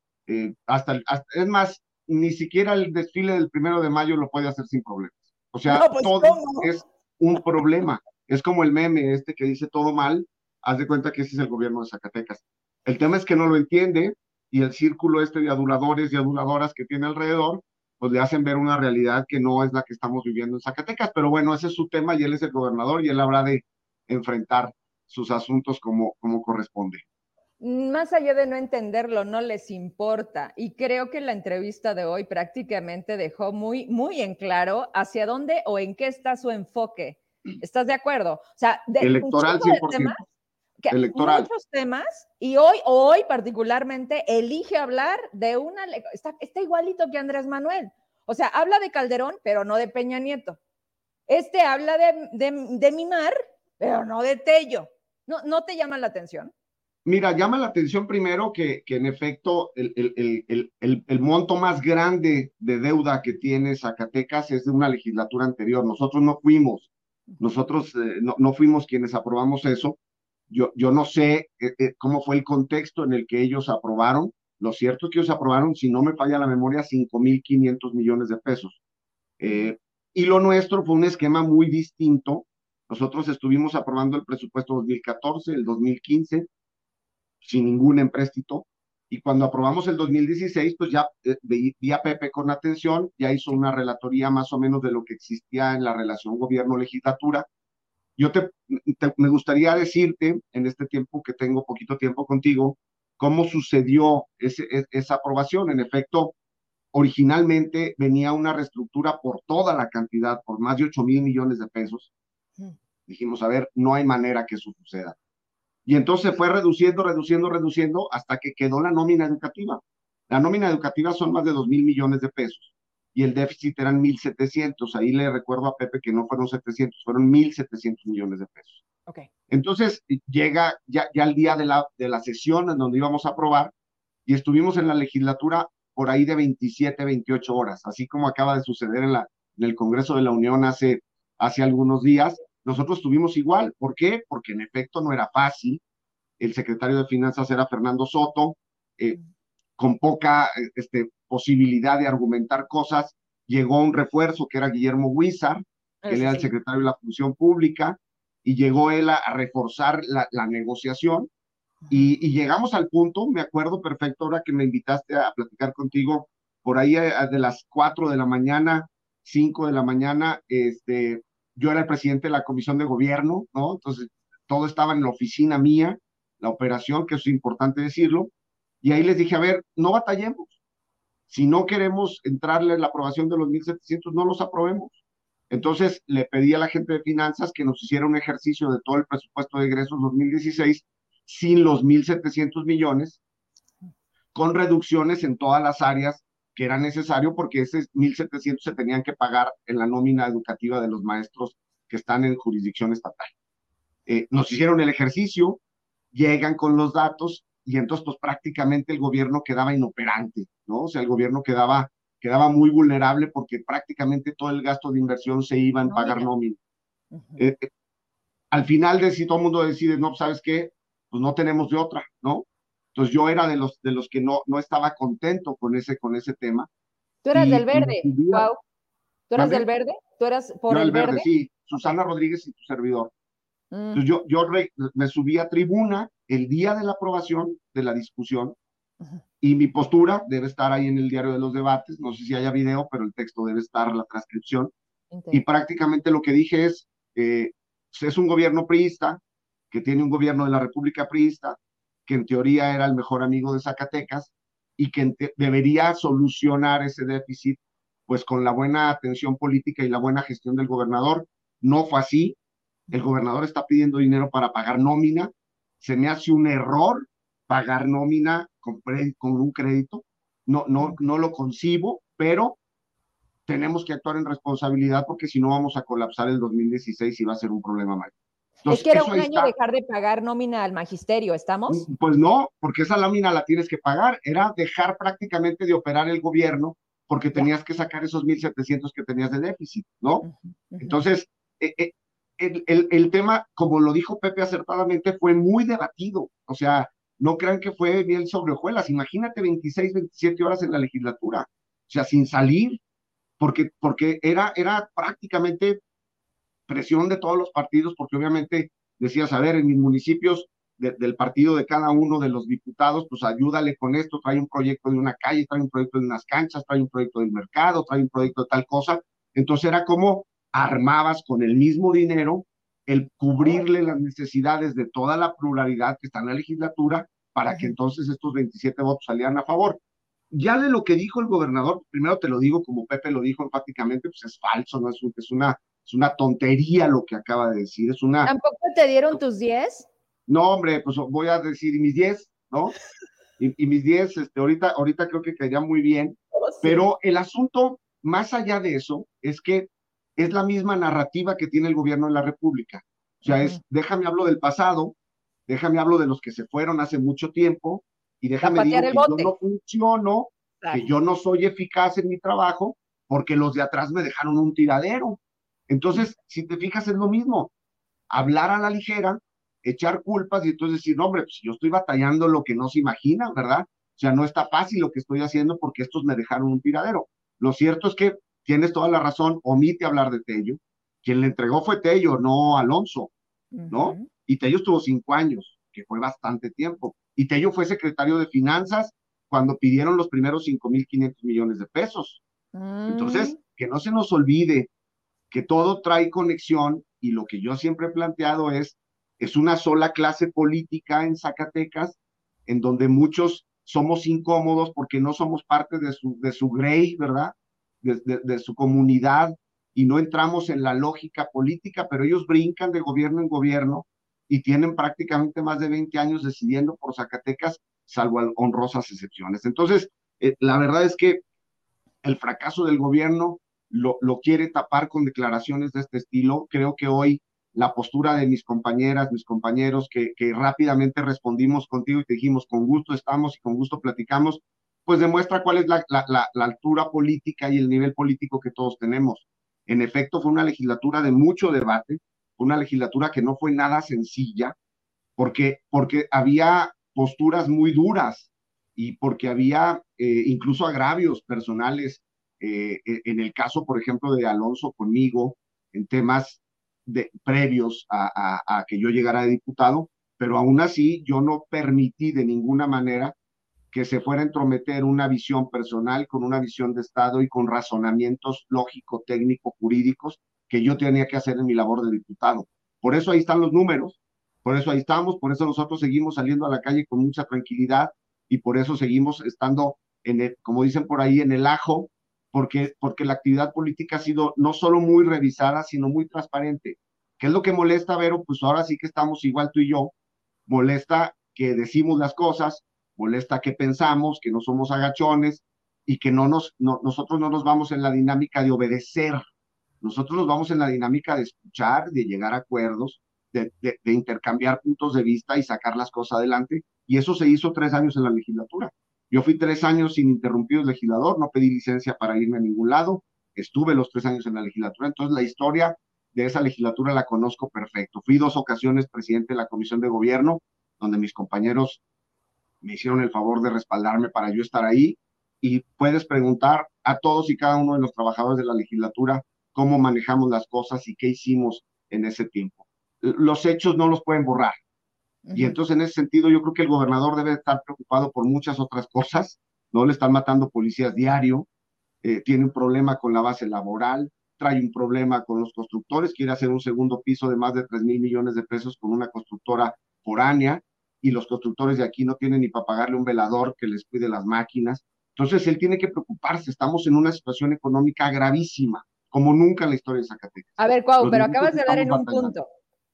hasta, es más, ni siquiera el desfile del primero de mayo lo puede hacer sin problemas. O sea, pues, todo es un problema. Es como el meme este que dice todo mal, haz de cuenta que ese es el gobierno de Zacatecas. El tema es que no lo entiende y el círculo este de aduladores y aduladoras que tiene alrededor, pues le hacen ver una realidad que no es la que estamos viviendo en Zacatecas. Pero bueno, ese es su tema y él es el gobernador y él habrá de enfrentar sus asuntos como, como corresponde. Más allá de no entenderlo, no les importa. Y creo que la entrevista de hoy prácticamente dejó muy, muy en claro hacia dónde o en qué está su enfoque. ¿Estás de acuerdo? O sea, de electoral 100% electoral. muchos temas y hoy, hoy particularmente, elige hablar de una, está, está igualito que Andrés Manuel. O sea, habla de Calderón, pero no de Peña Nieto. Este habla de, de, de Mimar, pero no de Tello. ¿No, ¿No te llama la atención? Mira, llama la atención primero que, que en efecto el, el, el, el, monto más grande de deuda que tiene Zacatecas es de una legislatura anterior. Nosotros no fuimos, nosotros eh, no, no, fuimos quienes aprobamos eso. Yo, yo no sé eh, eh, cómo fue el contexto en el que ellos aprobaron. Lo cierto es que ellos aprobaron, si no me falla la memoria, 5.500 millones de pesos. Eh, y lo nuestro fue un esquema muy distinto. Nosotros estuvimos aprobando el presupuesto 2014, el 2015, sin ningún empréstito. Y cuando aprobamos el 2016, pues ya vi a Pepe con atención, ya hizo una relatoría más o menos de lo que existía en la relación gobierno-legislatura yo te, me gustaría decirte, en este tiempo que tengo poquito tiempo contigo, cómo sucedió ese, e, esa aprobación. En efecto, originalmente venía una reestructura por toda la cantidad, por más de 8 mil millones de pesos. Dijimos, a ver, no hay manera que eso suceda. Y entonces fue reduciendo, reduciendo, reduciendo hasta que quedó la nómina educativa. La nómina educativa son más de 2 mil millones de pesos y el déficit eran 1.700. Ahí le recuerdo a Pepe que no fueron 700, fueron 1.700 millones de pesos. Okay. Entonces llega ya, ya el día de la, de la sesión en donde íbamos a aprobar y estuvimos en la legislatura por ahí de 27, 28 horas, así como acaba de suceder en, la, en el Congreso de la Unión hace, hace algunos días. Nosotros estuvimos igual. ¿Por qué? Porque en efecto no era fácil. El secretario de Finanzas era Fernando Soto, eh, con poca este, posibilidad de argumentar cosas, llegó un refuerzo que era Guillermo Huizar, que era el secretario de la Función Pública, y llegó él a, reforzar la, negociación. Y, llegamos al punto, me acuerdo perfecto ahora que me invitaste a platicar contigo, por ahí eh, de las 4 de la mañana, 5 de la mañana, este, yo era el presidente de la comisión de gobierno, ¿no? Entonces, todo estaba en la oficina mía, la operación, que es importante decirlo, y ahí les dije, a ver, no batallemos, si no queremos entrarle en la aprobación de los 1.700, no los aprobemos. Entonces le pedí a la gente de finanzas que nos hiciera un ejercicio de todo el presupuesto de egresos 2016 sin los 1.700 millones, con reducciones en todas las áreas que era necesario porque ese 1.700 se tenían que pagar en la nómina educativa de los maestros que están en jurisdicción estatal. Eh, nos hicieron el ejercicio, llegan con los datos y entonces pues prácticamente el gobierno quedaba inoperante, ¿no? O sea, el gobierno quedaba, quedaba muy vulnerable porque prácticamente todo el gasto de inversión se iba en pagar nómina. Eh, eh, al final de si todo el mundo decide, no, ¿sabes qué? Pues no tenemos de otra, ¿no? Entonces yo era de los, de los que no, no estaba contento con ese, con ese tema. Tú eras del verde, wow. ¿Tú eras del verde? ¿Tú eras por el, verde? Sí, Susana Rodríguez y tu servidor. Mm. Entonces yo, yo me subí a tribuna el día de la aprobación de la discusión y mi postura debe estar ahí en el diario de los debates, no sé si haya video, pero el texto debe estar, la transcripción. Y prácticamente lo que dije es, eh, es un gobierno priista, que tiene un gobierno de la República priista, que en teoría era el mejor amigo de Zacatecas y que debería solucionar ese déficit pues con la buena atención política y la buena gestión del gobernador No fue así. El gobernador está pidiendo dinero para pagar nómina. Se me hace un error pagar nómina con, con un crédito. No, no, no lo concibo, pero tenemos que actuar en responsabilidad porque si no vamos a colapsar el 2016 y va a ser un problema mayor. es que era un año dejar de pagar nómina al magisterio, ¿estamos? Mm, pues no, porque esa nómina la tienes que pagar. Era dejar prácticamente de operar el gobierno porque tenías que sacar esos 1.700 que tenías de déficit, ¿no? Entonces, eh, eh, el, el, el, tema, como lo dijo Pepe acertadamente, fue muy debatido. O sea, no crean que fue bien sobre hojuelas. Imagínate 26, 27 horas en la legislatura, o sea, sin salir, porque, porque era, era prácticamente presión de todos los partidos, porque obviamente decías, a ver, en mis municipios del partido de cada uno de los diputados, pues ayúdale con esto, trae un proyecto de una calle, trae un proyecto de unas canchas, trae un proyecto del mercado, trae un proyecto de tal cosa. Entonces era como armabas con el mismo dinero el cubrirle las necesidades de toda la pluralidad que está en la legislatura para que entonces estos 27 votos salieran a favor ya de lo que dijo el gobernador, primero te lo digo como Pepe lo dijo enfáticamente, pues es falso, ¿no? Es, es, una, es una tontería lo que acaba de decir, es una... ¿Tampoco te dieron tus 10? No, hombre, pues voy a decir mis 10, ¿no? Y, mis 10, este, ahorita, ahorita creo que quedaría muy bien, oh, pero el asunto, más allá de eso, es que es la misma narrativa que tiene el gobierno de la República. O sea, es, déjame hablo del pasado, déjame hablo de los que se fueron hace mucho tiempo, y déjame decir que yo no funciono, que yo no soy eficaz en mi trabajo, porque los de atrás me dejaron un tiradero. Entonces, si te fijas, es lo mismo. Hablar a la ligera, echar culpas y entonces decir, no, hombre, pues yo estoy batallando lo que no se imagina, ¿verdad? O sea, no está fácil lo que estoy haciendo porque estos me dejaron un tiradero. Lo cierto es que tienes toda la razón, omite hablar de Tello. Quien le entregó fue Tello, no Alonso, ¿no? Y Tello estuvo cinco años, que fue bastante tiempo y Tello fue secretario de Finanzas cuando pidieron los primeros 5.500 millones de pesos. Entonces, mm. que no se nos olvide que todo trae conexión y lo que yo siempre he planteado es, es una sola clase política en Zacatecas, en donde muchos somos incómodos porque no somos parte de su, de su grey, ¿verdad? De su comunidad y no entramos en la lógica política, pero ellos brincan de gobierno en gobierno y tienen prácticamente más de 20 años decidiendo por Zacatecas, salvo honrosas excepciones. Entonces, eh, la verdad es que el fracaso del gobierno lo, lo quiere tapar con declaraciones de este estilo. Creo que hoy la postura de mis compañeras, mis compañeros, que, que rápidamente respondimos contigo y te dijimos, con gusto estamos y con gusto platicamos, pues demuestra cuál es la, la, la, altura política y el nivel político que todos tenemos. En efecto, fue una legislatura de mucho debate, una legislatura que no fue nada sencilla, porque, porque había posturas muy duras y porque había eh, incluso agravios personales, eh, e, en el caso, por ejemplo, de Alonso conmigo, en temas de, previos a, a que yo llegara a diputado, pero aún así yo no permití de ninguna manera que se fuera a entrometer una visión personal con una visión de Estado y con razonamientos lógico, técnico, jurídicos que yo tenía que hacer en mi labor de diputado. Por eso ahí están los números, por eso ahí estamos, por eso nosotros seguimos saliendo a la calle con mucha tranquilidad y por eso seguimos estando, en el, como dicen por ahí, en el ajo, porque, porque la actividad política ha sido no solo muy revisada, sino muy transparente. ¿Qué es lo que molesta, Vero? Pues ahora sí que estamos igual tú y yo. Molesta que decimos las cosas, molesta que pensamos, que no somos agachones y que no nos, no, nosotros no nos vamos en la dinámica de obedecer nosotros nos vamos en la dinámica de escuchar, de llegar a acuerdos, de, intercambiar puntos de vista y sacar las cosas adelante. Y eso se hizo tres años en la legislatura. Yo fui tres años sin interrumpido legislador, no pedí licencia para irme a ningún lado, estuve los tres años en la legislatura, entonces la historia de esa legislatura la conozco perfecto. Fui dos ocasiones presidente de la Comisión de Gobierno, donde mis compañeros me hicieron el favor de respaldarme para yo estar ahí. Y puedes preguntar a todos y cada uno de los trabajadores de la legislatura cómo manejamos las cosas y qué hicimos en ese tiempo. Los hechos no los pueden borrar. Y entonces en ese sentido yo creo que el gobernador debe estar preocupado por muchas otras cosas. No le están matando policías diario, eh, tiene un problema con la base laboral, trae un problema con los constructores, quiere hacer un segundo piso de más de 3 mil millones de pesos con una constructora foránea y los constructores de aquí no tienen ni para pagarle un velador que les cuide las máquinas. Entonces él tiene que preocuparse, estamos en una situación económica gravísima como nunca en la historia de Zacatecas. A ver, Cuau, pero acabas de dar en un punto.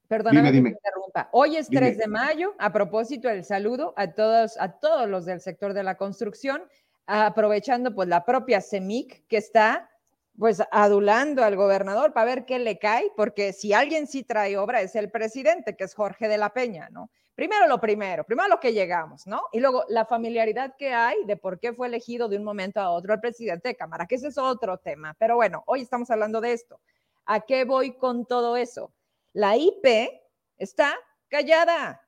Perdóname dime, que te interrumpa. Hoy es 3 de mayo, a propósito del saludo a todos, a todos los del sector de la construcción, aprovechando pues la propia CEMIC que está pues adulando al gobernador para ver qué le cae, porque si alguien sí trae obra es el presidente, que es Jorge de la Peña, ¿no? Primero lo primero, primero lo que llegamos, ¿no? Y luego la familiaridad que hay de por qué fue elegido de un momento a otro el presidente de Cámara, que ese es otro tema. Pero bueno, hoy estamos hablando de esto. ¿A qué voy con todo eso? La IP está callada,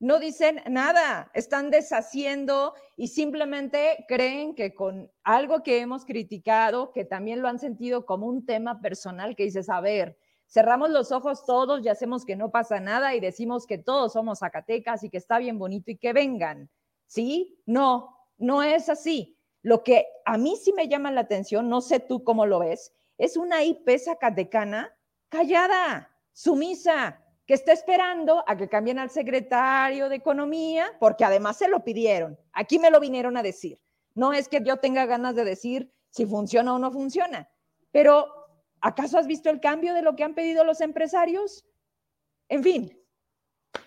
no dicen nada, están deshaciendo y simplemente creen que con algo que hemos criticado, que también lo han sentido como un tema personal, que dices, a ver, cerramos los ojos todos y hacemos que no pasa nada y decimos que todos somos Zacatecas y que está bien bonito y que vengan. ¿Sí? No, no es así. Lo que a mí sí me llama la atención, no sé tú cómo lo ves, es una IP zacatecana callada, sumisa, que está esperando a que cambien al secretario de Economía, porque además se lo pidieron. Aquí me lo vinieron a decir. No es que yo tenga ganas de decir si funciona o no funciona, pero ¿acaso has visto el cambio de lo que han pedido los empresarios? En fin.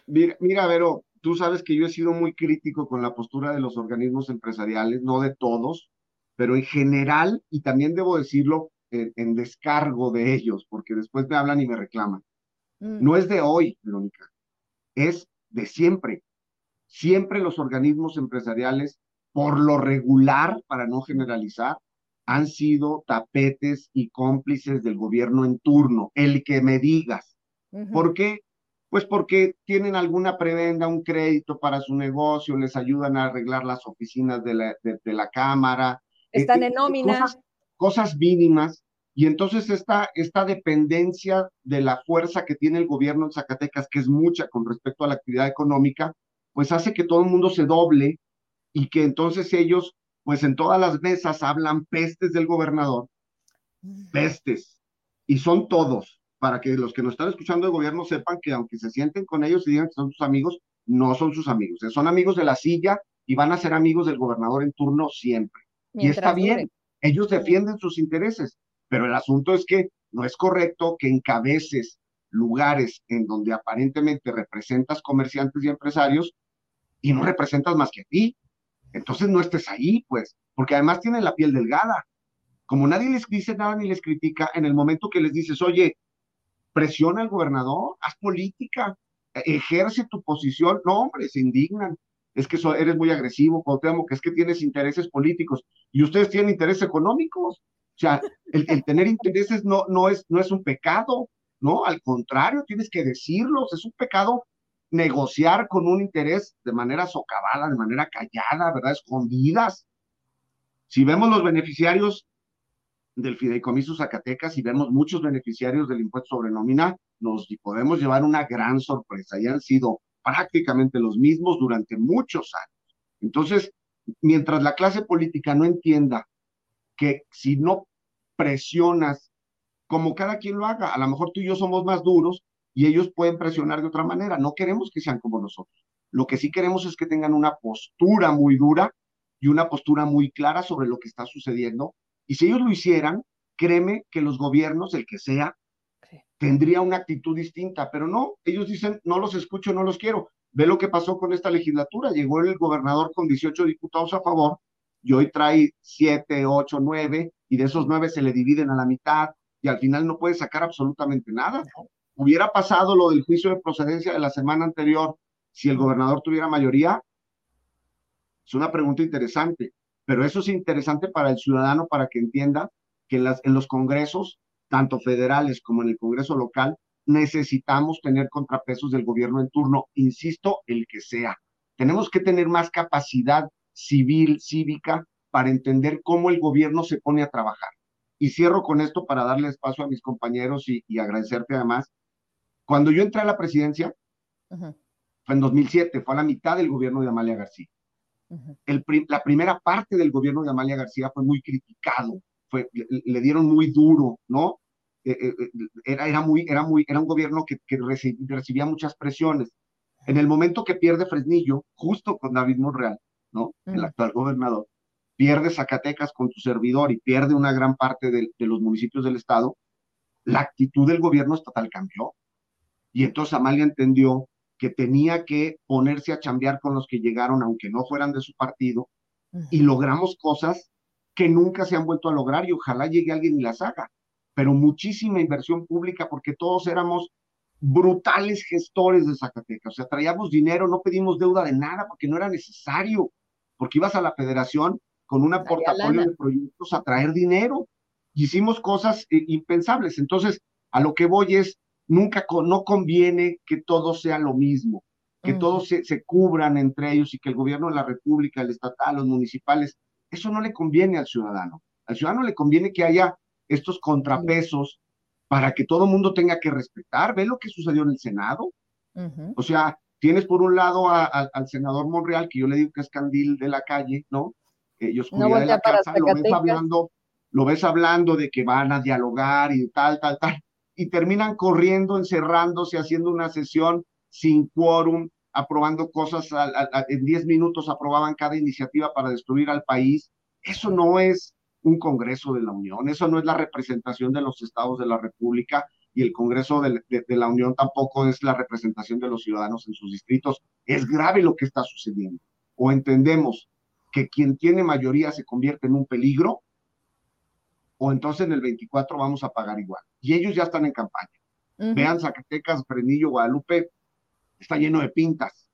Mira, mira Vero, tú sabes que yo he sido muy crítico con la postura de los organismos empresariales, no de todos, pero en general, y también debo decirlo en, descargo de ellos, porque después me hablan y me reclaman. Mm. No es de hoy, Verónica, es de siempre. Siempre los organismos empresariales, por lo regular, para no generalizar, han sido tapetes y cómplices del gobierno en turno, el que me digas. ¿Por qué? Pues porque tienen alguna prebenda, un crédito para su negocio, les ayudan a arreglar las oficinas de la, de, la Cámara. Están eh, en nómina cosas mínimas, y entonces esta, esta dependencia de la fuerza que tiene el gobierno en Zacatecas, que es mucha con respecto a la actividad económica, pues hace que todo el mundo se doble y que entonces ellos, pues en todas las mesas hablan pestes del gobernador, pestes, y son todos, para que los que nos están escuchando del gobierno sepan que aunque se sienten con ellos y digan que son sus amigos, no son sus amigos, son amigos de la silla y van a ser amigos del gobernador en turno siempre. y está bien, ellos defienden sus intereses, pero el asunto es que no es correcto que encabeces lugares en donde aparentemente representas comerciantes y empresarios y no representas más que a ti. Entonces no estés ahí, pues, porque además tienen la piel delgada. Como nadie les dice nada ni les critica, en el momento que les dices, oye, presiona al gobernador, haz política, ejerce tu posición, no, hombre, se indignan es que eres muy agresivo, Cuauhtémoc, que es que tienes intereses políticos y ustedes tienen intereses económicos. O sea, el, tener intereses no, no, es, no es un pecado, ¿no? Al contrario, tienes que decirlos, es un pecado negociar con un interés de manera socavada, de manera callada, ¿verdad? Escondidas. Si vemos los beneficiarios del fideicomiso Zacatecas y vemos muchos beneficiarios del impuesto sobre nómina, nos podemos llevar una gran sorpresa. Y han sido prácticamente los mismos durante muchos años. Entonces, mientras la clase política no entienda que si no presionas, como cada quien lo haga, a lo mejor tú y yo somos más duros y ellos pueden presionar de otra manera. No queremos que sean como nosotros. Lo que sí queremos es que tengan una postura muy dura y una postura muy clara sobre lo que está sucediendo. Y si ellos lo hicieran, créeme que los gobiernos, el que sea, tendría una actitud distinta, pero no, ellos dicen, no los escucho, no los quiero. Ve lo que pasó con esta legislatura, llegó el gobernador con 18 diputados a favor y hoy trae 7, 8, 9 y de esos 9 se le dividen a la mitad y al final no puede sacar absolutamente nada. Hubiera pasado lo del juicio de procedencia de la semana anterior si el gobernador tuviera mayoría. Es una pregunta interesante, pero eso es interesante para el ciudadano para que entienda que en, las, en los congresos tanto federales como en el Congreso local, necesitamos tener contrapesos del gobierno en turno, insisto, el que sea. Tenemos que tener más capacidad civil, cívica, para entender cómo el gobierno se pone a trabajar. Y cierro con esto para darle espacio a mis compañeros y, agradecerte además. Cuando yo entré a la presidencia, fue en 2007, fue a la mitad del gobierno de Amalia García. el, la primera parte del gobierno de Amalia García fue muy criticado, fue, le, dieron muy duro, ¿no? Eh, eh, eh, era, era, muy, era, muy, era un gobierno que, que recibía muchas presiones. En el momento que pierde Fresnillo, justo con David Monreal, ¿no? El actual gobernador, pierde Zacatecas con tu servidor y pierde una gran parte de, de los municipios del estado, la actitud del gobierno estatal cambió. Y entonces Amalia entendió que tenía que ponerse a chambear con los que llegaron, aunque no fueran de su partido, y logramos cosas que nunca se han vuelto a lograr y ojalá llegue alguien y las haga. Pero muchísima inversión pública porque todos éramos brutales gestores de Zacatecas. O sea, traíamos dinero, no pedimos deuda de nada porque no era necesario, porque ibas a la federación con un portafolio de proyectos a traer dinero. Hicimos cosas eh, impensables. Entonces, a lo que voy es, nunca no conviene que todo sea lo mismo, que todos se, se, cubran entre ellos y que el gobierno de la República, el estatal, los municipales, eso no le conviene al ciudadano. Al ciudadano le conviene que haya estos contrapesos para que todo el mundo tenga que respetar. Ve lo que sucedió en el Senado. O sea, tienes por un lado al senador Monreal, que yo le digo que es candil de la calle, ¿no? Eh, y oscuridad de la casa, lo ves hablando, lo ves hablando de que van a dialogar y tal, tal, tal, y terminan corriendo, encerrándose, haciendo una sesión sin quórum, aprobando cosas, en 10 minutos aprobaban cada iniciativa para destruir al país. Eso no es un Congreso de la Unión, eso no es la representación de los estados de la República y el Congreso de, la Unión tampoco es la representación de los ciudadanos en sus distritos. Es grave lo que está sucediendo. O entendemos que quien tiene mayoría se convierte en un peligro, o entonces en el 24 vamos a pagar igual. Y ellos ya están en campaña. Vean Zacatecas, Frenillo, Guadalupe, está lleno de pintas.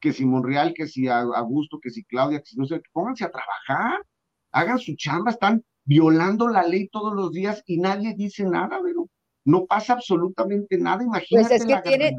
Que si Monreal, que si Augusto, que si Claudia, que si no sé, pónganse a trabajar, hagan su chamba, están violando la ley todos los días y nadie dice nada, pero no pasa absolutamente nada, imagínate. Pues es que tiene,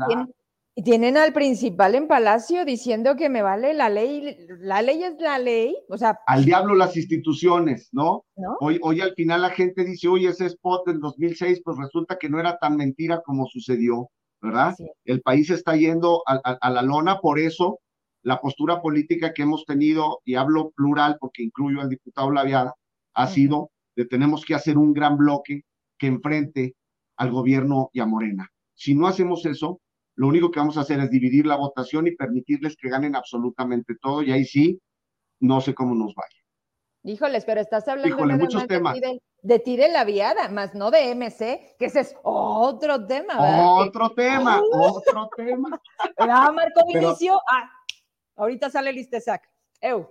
tienen al principal en Palacio diciendo que me vale la ley, la ley es la ley, o sea. Al diablo las instituciones, ¿no? Hoy, hoy al final la gente dice, oye, ese spot del 2006, pues resulta que no era tan mentira como sucedió. ¿verdad? El país está yendo a, la lona, por eso la postura política que hemos tenido, y hablo plural porque incluyo al diputado Laviada, ha sido de tenemos que hacer un gran bloque que enfrente al gobierno y a Morena. Si no hacemos eso, lo único que vamos a hacer es dividir la votación y permitirles que ganen absolutamente todo, y ahí sí, no sé cómo nos vaya. Híjoles, pero estás hablando de muchos temas. De, ti de la viada, más no de MC, que ese es otro tema, ¿verdad? Otro tema, otro tema. Ah, Marco Vinicio, ah, ahorita sale el Listezac. Eu.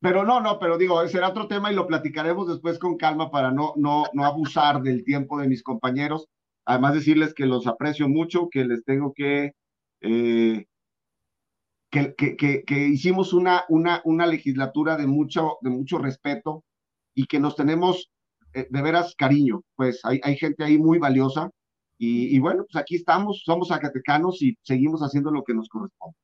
Pero no, no, pero digo, será otro tema y lo platicaremos después con calma para no, no, no abusar del tiempo de mis compañeros. Además decirles que los aprecio mucho, que les tengo que eh, que, que, hicimos una, una, una legislatura de mucho, de mucho respeto y que nos tenemos eh, de veras cariño. Pues hay, hay gente ahí muy valiosa y, bueno, pues aquí estamos, somos zacatecanos y seguimos haciendo lo que nos corresponde.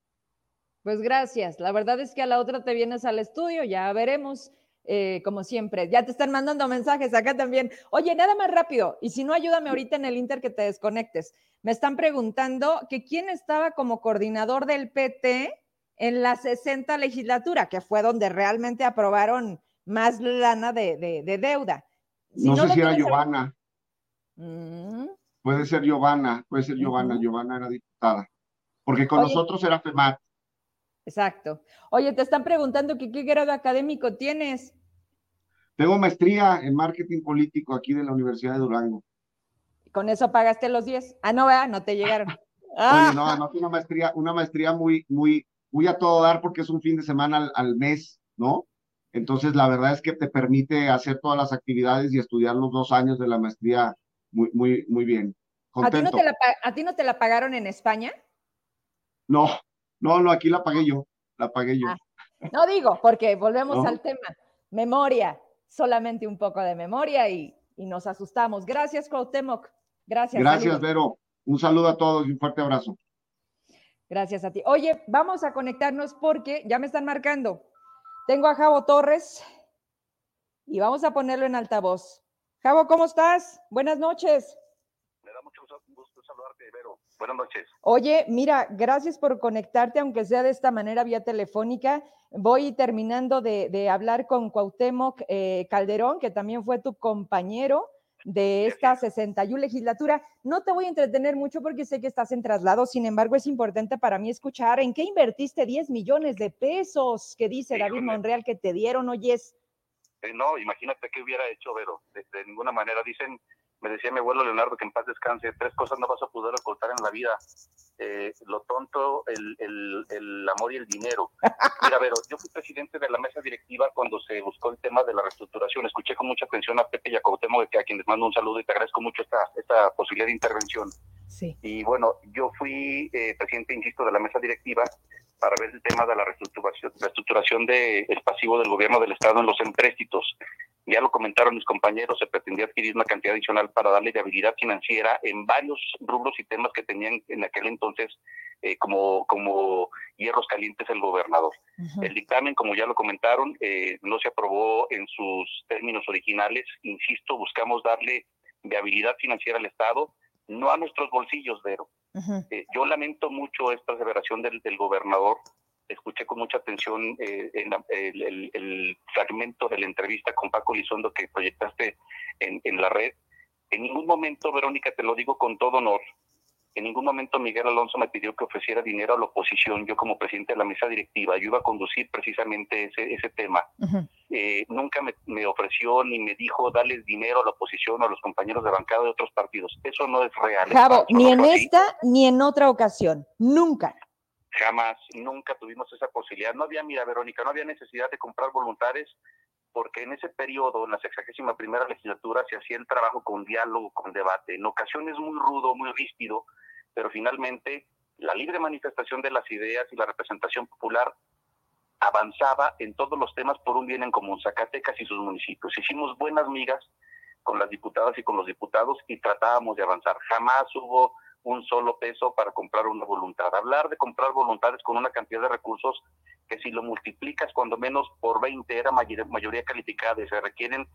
Pues gracias. La verdad es que a la otra te vienes al estudio, ya veremos. Eh, como siempre, ya te están mandando mensajes acá también. Oye, nada más rápido, y si no, ayúdame ahorita en el Inter que te desconectes. Me están preguntando que quién estaba como coordinador del PT en la 60 legislatura, que fue donde realmente aprobaron más lana de, deuda. no, sé si era Giovanna. Mm. Puede ser Giovanna, puede ser Giovanna. Giovanna era diputada. Porque con nosotros era FEMAT. Exacto. Oye, te están preguntando que qué grado académico tienes. Tengo maestría en marketing político aquí de la Universidad de Durango. ¿Con eso pagaste los 10? Ah, no, vea, no te llegaron. Oye, no, no, una maestría, una maestría muy, muy, voy a todo dar porque es un fin de semana al, mes, ¿no? Entonces, la verdad es que te permite hacer todas las actividades y estudiar los dos años de la maestría muy, muy, muy bien. ¿A ti, no te la, ¿A ti no te la pagaron en España? No, no, no, aquí la pagué yo, la pagué yo. Ah, no digo, porque volvemos al tema. Memoria, solamente un poco de memoria y, y nos asustamos. Gracias, Cuauhtémoc. Gracias. Gracias, Vero. Un saludo a todos y un fuerte abrazo. Gracias a ti. Oye, vamos a conectarnos porque ya me están marcando. Tengo a Javo Torres y vamos a ponerlo en altavoz. Javo, ¿cómo estás? Buenas noches. Me da mucho gusto saludarte, Vero. Buenas noches. Oye, mira, gracias por conectarte, aunque sea de esta manera vía telefónica. Voy terminando de, hablar con Cuauhtémoc eh, Calderón, que también fue tu compañero de esta 61 legislatura. No te voy a entretener mucho porque sé que estás en traslado, sin embargo es importante para mí escuchar en qué invertiste 10 millones de pesos que dice David Monreal que te dieron, oyes. Eh, no, imagínate qué hubiera hecho, Vero, de, ninguna manera. Dicen me decía mi abuelo Leonardo que en paz descanse, tres cosas no vas a poder ocultar en la vida. Eh, lo tonto, el, el, el, amor y el dinero. Mira, Vero, yo fui presidente de la mesa directiva cuando se buscó el tema de la reestructuración. Escuché con mucha atención a Pepe y a que a quien les mando un saludo y te agradezco mucho esta, esta posibilidad de intervención. Sí. Y bueno, yo fui eh, presidente, insisto, de la mesa directiva para ver el tema de la reestructuración, reestructuración del pasivo del gobierno del Estado en los empréstitos. Ya lo comentaron mis compañeros, se pretendía adquirir una cantidad adicional para darle viabilidad financiera en varios rubros y temas que tenían en aquel entonces eh, como, como hierros calientes el gobernador. El dictamen, como ya lo comentaron, eh, no se aprobó en sus términos originales. Insisto, buscamos darle viabilidad financiera al Estado, no a nuestros bolsillos, Vero. Eh, yo lamento mucho esta aseveración del, gobernador. Escuché con mucha atención eh, el, fragmento de la entrevista con Paco Lizondo que proyectaste en, en la red. En ningún momento, Verónica, te lo digo con todo honor, en ningún momento Miguel Alonso me pidió que ofreciera dinero a la oposición. Yo como presidente de la mesa directiva, yo iba a conducir precisamente ese, ese tema. Eh, nunca me, ofreció ni me dijo darles dinero a la oposición o a los compañeros de bancada de otros partidos. Eso no es real. Javo, ni en esta ni en otra ocasión. Nunca. Jamás, nunca tuvimos esa posibilidad. No había, mira, Verónica, no había necesidad de comprar voluntarios porque en ese periodo, en la sexagésima primera legislatura, se hacía el trabajo con diálogo, con debate, en ocasiones muy rudo, muy ríspido, pero finalmente la libre manifestación de las ideas y la representación popular avanzaba en todos los temas por un bien en común, Zacatecas y sus municipios. Hicimos buenas migas con las diputadas y con los diputados y tratábamos de avanzar. Jamás hubo un solo peso para comprar una voluntad. Hablar de comprar voluntades con una cantidad de recursos que si lo multiplicas cuando menos por 20 era mayoría calificada y se requieren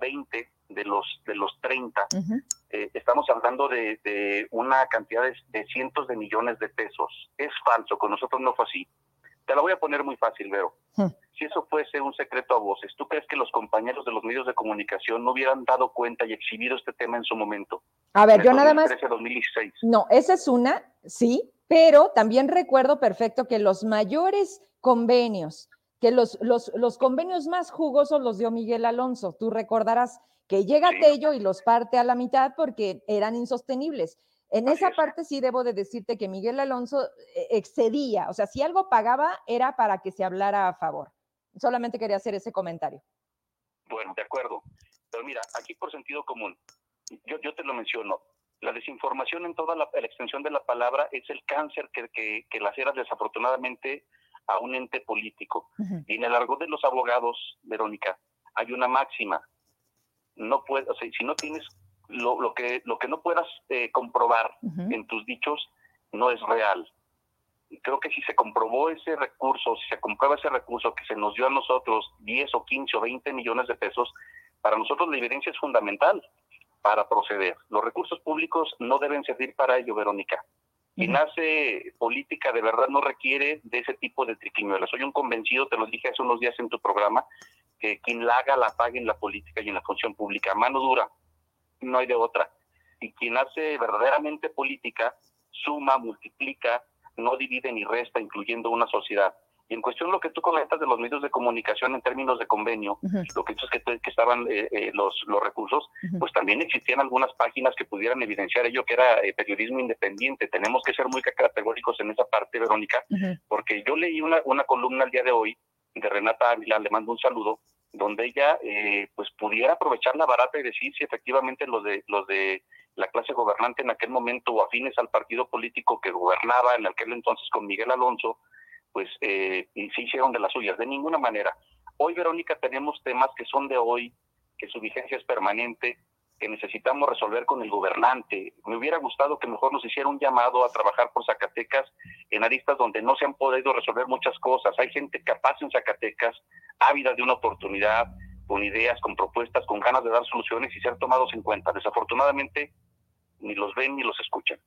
20 de los de los 30, eh, estamos hablando de, una cantidad de, cientos de millones de pesos. Es falso, con nosotros no fue así. Te la voy a poner muy fácil, Vero. Si eso fuese un secreto a voces, ¿tú crees que los compañeros de los medios de comunicación no hubieran dado cuenta y exhibido este tema en su momento? A ver, yo nada más... No, esa es una, sí, pero también recuerdo perfecto que los mayores convenios que los, los, los, convenios más jugosos los dio Miguel Alonso. Tú recordarás que llega Tello y los parte a la mitad porque eran insostenibles. En esa parte sí debo de decirte que Miguel Alonso eh, excedía, o sea, si algo pagaba era para que se hablara a favor. Solamente quería hacer ese comentario. Bueno, de acuerdo. Pero mira, aquí por sentido común, yo, yo te lo menciono, la desinformación en toda la, extensión de la palabra es el cáncer que, que, que desafortunadamente a un ente político. Y en el argot de los abogados, Verónica, hay una máxima. No puede, o sea, si no tienes lo, lo que lo que no puedas eh, comprobar en tus dichos no es real. Creo que si se comprobó ese recurso, si se comprueba ese recurso que se nos dio a nosotros 10 o 15 o 20 millones de pesos, para nosotros la evidencia es fundamental para proceder. Los recursos públicos no deben servir para ello, Verónica. Quien hace política de verdad no requiere de ese tipo de triquiñuelas. Soy un convencido, te lo dije hace unos días en tu programa, que quien la haga la pague en la política y en la función pública. Mano dura, no hay de otra. Y quien hace verdaderamente política suma, multiplica, no divide ni resta, incluyendo una sociedad. Y en cuestión lo que tú comentas de los medios de comunicación en términos de convenio, lo que dices que, que estaban eh, eh, los, los recursos, pues también existían algunas páginas que pudieran evidenciar ello que era eh, periodismo independiente. Tenemos que ser muy categóricos en esa parte, Verónica, porque yo leí una, una columna el día de hoy de Renata Ávila, le mando un saludo, donde ella pues pudiera aprovechar la barata y decir si efectivamente los de los de la clase gobernante en aquel momento o afines al partido político que gobernaba en aquel entonces con Miguel Alonso, pues eh, se hicieron de las suyas, de ninguna manera. Hoy, Verónica, tenemos temas que son de hoy, que su vigencia es permanente, que necesitamos resolver con el gobernante. Me hubiera gustado que mejor nos hiciera un llamado a trabajar por Zacatecas en aristas donde no se han podido resolver muchas cosas. Hay gente capaz en Zacatecas, ávida de una oportunidad, con ideas, con propuestas, con ganas de dar soluciones y ser tomados en cuenta. Desafortunadamente, ni los ven ni los escuchan.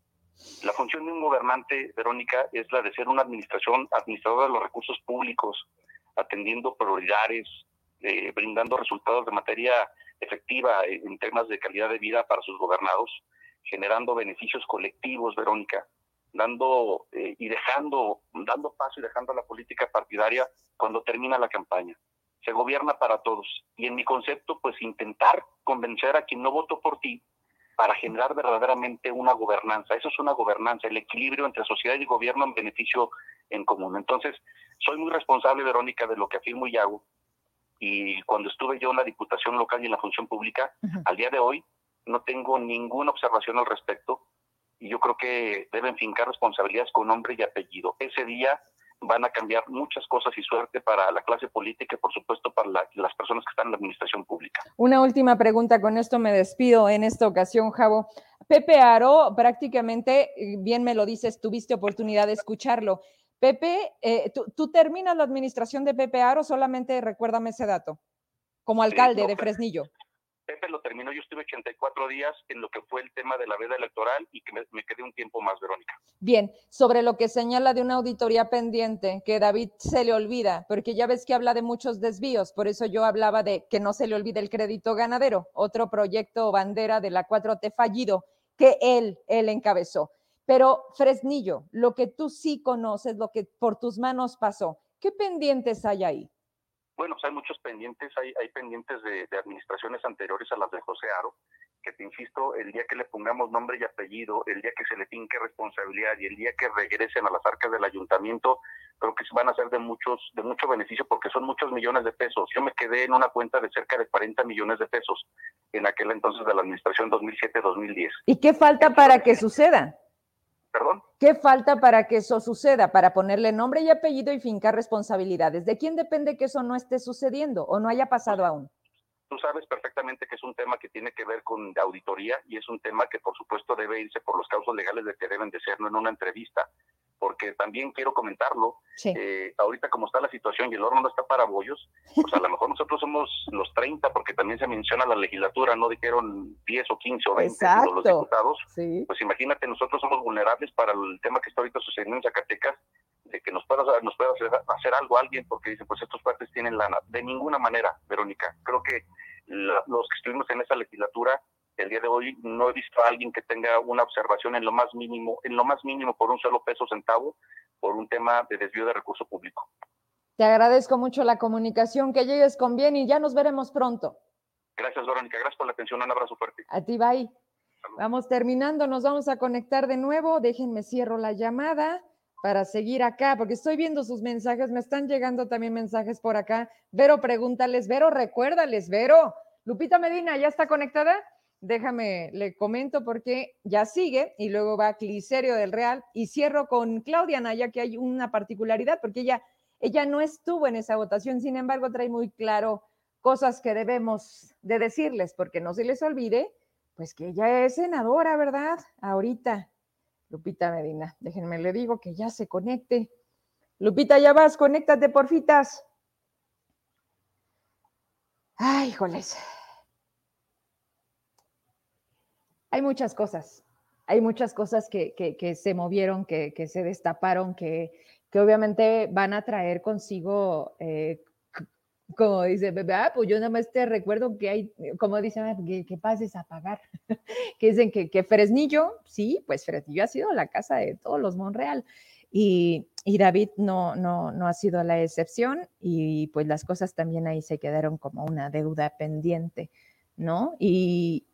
La función de un gobernante, Verónica, es la de ser una administración, administradora de los recursos públicos, atendiendo prioridades, eh, brindando resultados de materia efectiva en temas de calidad de vida para sus gobernados, generando beneficios colectivos, Verónica, dando eh, y dejando, dando paso y dejando la política partidaria cuando termina la campaña. Se gobierna para todos. Y en mi concepto, pues intentar convencer a quien no votó por ti para generar verdaderamente una gobernanza. Eso es una gobernanza, el equilibrio entre sociedad y gobierno en beneficio en común. Entonces, soy muy responsable, Verónica, de lo que afirmo y hago. Y cuando estuve yo en la Diputación Local y en la Función Pública, al día de hoy no tengo ninguna observación al respecto y yo creo que deben fincar responsabilidades con nombre y apellido. Ese día van a cambiar muchas cosas y suerte para la clase política y por supuesto para las personas que están en la administración pública. Una última pregunta, con esto me despido en esta ocasión, Javo. Pepe Aro, prácticamente, eh, bien me lo dices, tuviste oportunidad de escucharlo. Pepe, eh, ¿tú, terminas la administración de Pepe Aro? Solamente recuérdame ese dato, como alcalde de Fresnillo. Pepe lo terminó, yo estuve 84 días en lo que fue el tema de la veda electoral y que me, quedé un tiempo más, Verónica. Bien, sobre lo que señala de una auditoría pendiente, que David se le olvida, porque ya ves que habla de muchos desvíos, por eso yo hablaba de que no se le olvide el crédito ganadero, otro proyecto bandera de la 4T fallido que él, él encabezó. Pero Fresnillo, lo que tú sí conoces, lo que por tus manos pasó, ¿qué pendientes hay ahí? Bueno, pues hay muchos pendientes, hay, hay pendientes de, administraciones anteriores a las de José Aro, que te insisto, el día que le pongamos nombre y apellido, el día que se le finque responsabilidad y el día que regresen a las arcas del ayuntamiento, creo que van a ser de muchos, de mucho beneficio porque son muchos millones de pesos. Yo me quedé en una cuenta de cerca de 40 millones de pesos en aquel entonces de la administración 2007-2010. ¿Y qué falta para que suceda? ¿Perdón? ¿Qué falta para que eso suceda? Para ponerle nombre y apellido y fincar responsabilidades. ¿De quién depende que eso no esté sucediendo o no haya pasado aún? Tú sabes perfectamente que es un tema que tiene que ver con auditoría y es un tema que por supuesto debe irse por los causos legales de que deben de ser, no en una entrevista porque también quiero comentarlo, eh, ahorita como está la situación y el horno no está para bollos, pues a lo mejor nosotros somos los 30, porque también se menciona la legislatura, no dijeron 10 o 15 o 20 los diputados, pues imagínate, nosotros somos vulnerables para el tema que está ahorita sucediendo en Zacatecas, de que nos pueda, nos pueda hacer, algo alguien, porque dicen, pues estos partes tienen lana. De ninguna manera, Verónica, creo que los que estuvimos en esa legislatura el día de hoy no he visto a alguien que tenga una observación en lo más mínimo, en lo más mínimo por un solo peso centavo, por un tema de desvío de recurso público. Te agradezco mucho la comunicación, que llegues con bien y ya nos veremos pronto. Gracias, Verónica. Gracias por la atención. Un abrazo fuerte. A ti, bye. Vamos terminando, nos vamos a conectar de nuevo. Déjenme cierro la llamada para seguir acá, porque estoy viendo sus mensajes, me están llegando también mensajes por acá. Vero, pregúntales, Vero, recuérdales, Vero. Lupita Medina, ¿ya está conectada? Déjame, le comento porque ya sigue y luego va Cliserio del Real y cierro con Claudia Naya, que hay una particularidad porque ella, ella no estuvo en esa votación, sin embargo trae muy claro cosas que debemos de decirles porque no se les olvide, pues que ella es senadora, ¿verdad? Ahorita, Lupita Medina, déjenme le digo que ya se conecte. Lupita, ya vas, conéctate, porfitas. Ay, joles. Hay muchas cosas, hay muchas cosas que, se movieron, que, se destaparon, que, obviamente van a traer consigo, eh, como dice bebé, ah, pues yo nada más te recuerdo que hay, como dicen, ah, que, pases a pagar, que dicen que, Fresnillo, sí, pues Fresnillo ha sido la casa de todos los Monreal. Y, y, David no, no, no ha sido la excepción y pues las cosas también ahí se quedaron como una deuda pendiente, ¿no? Y,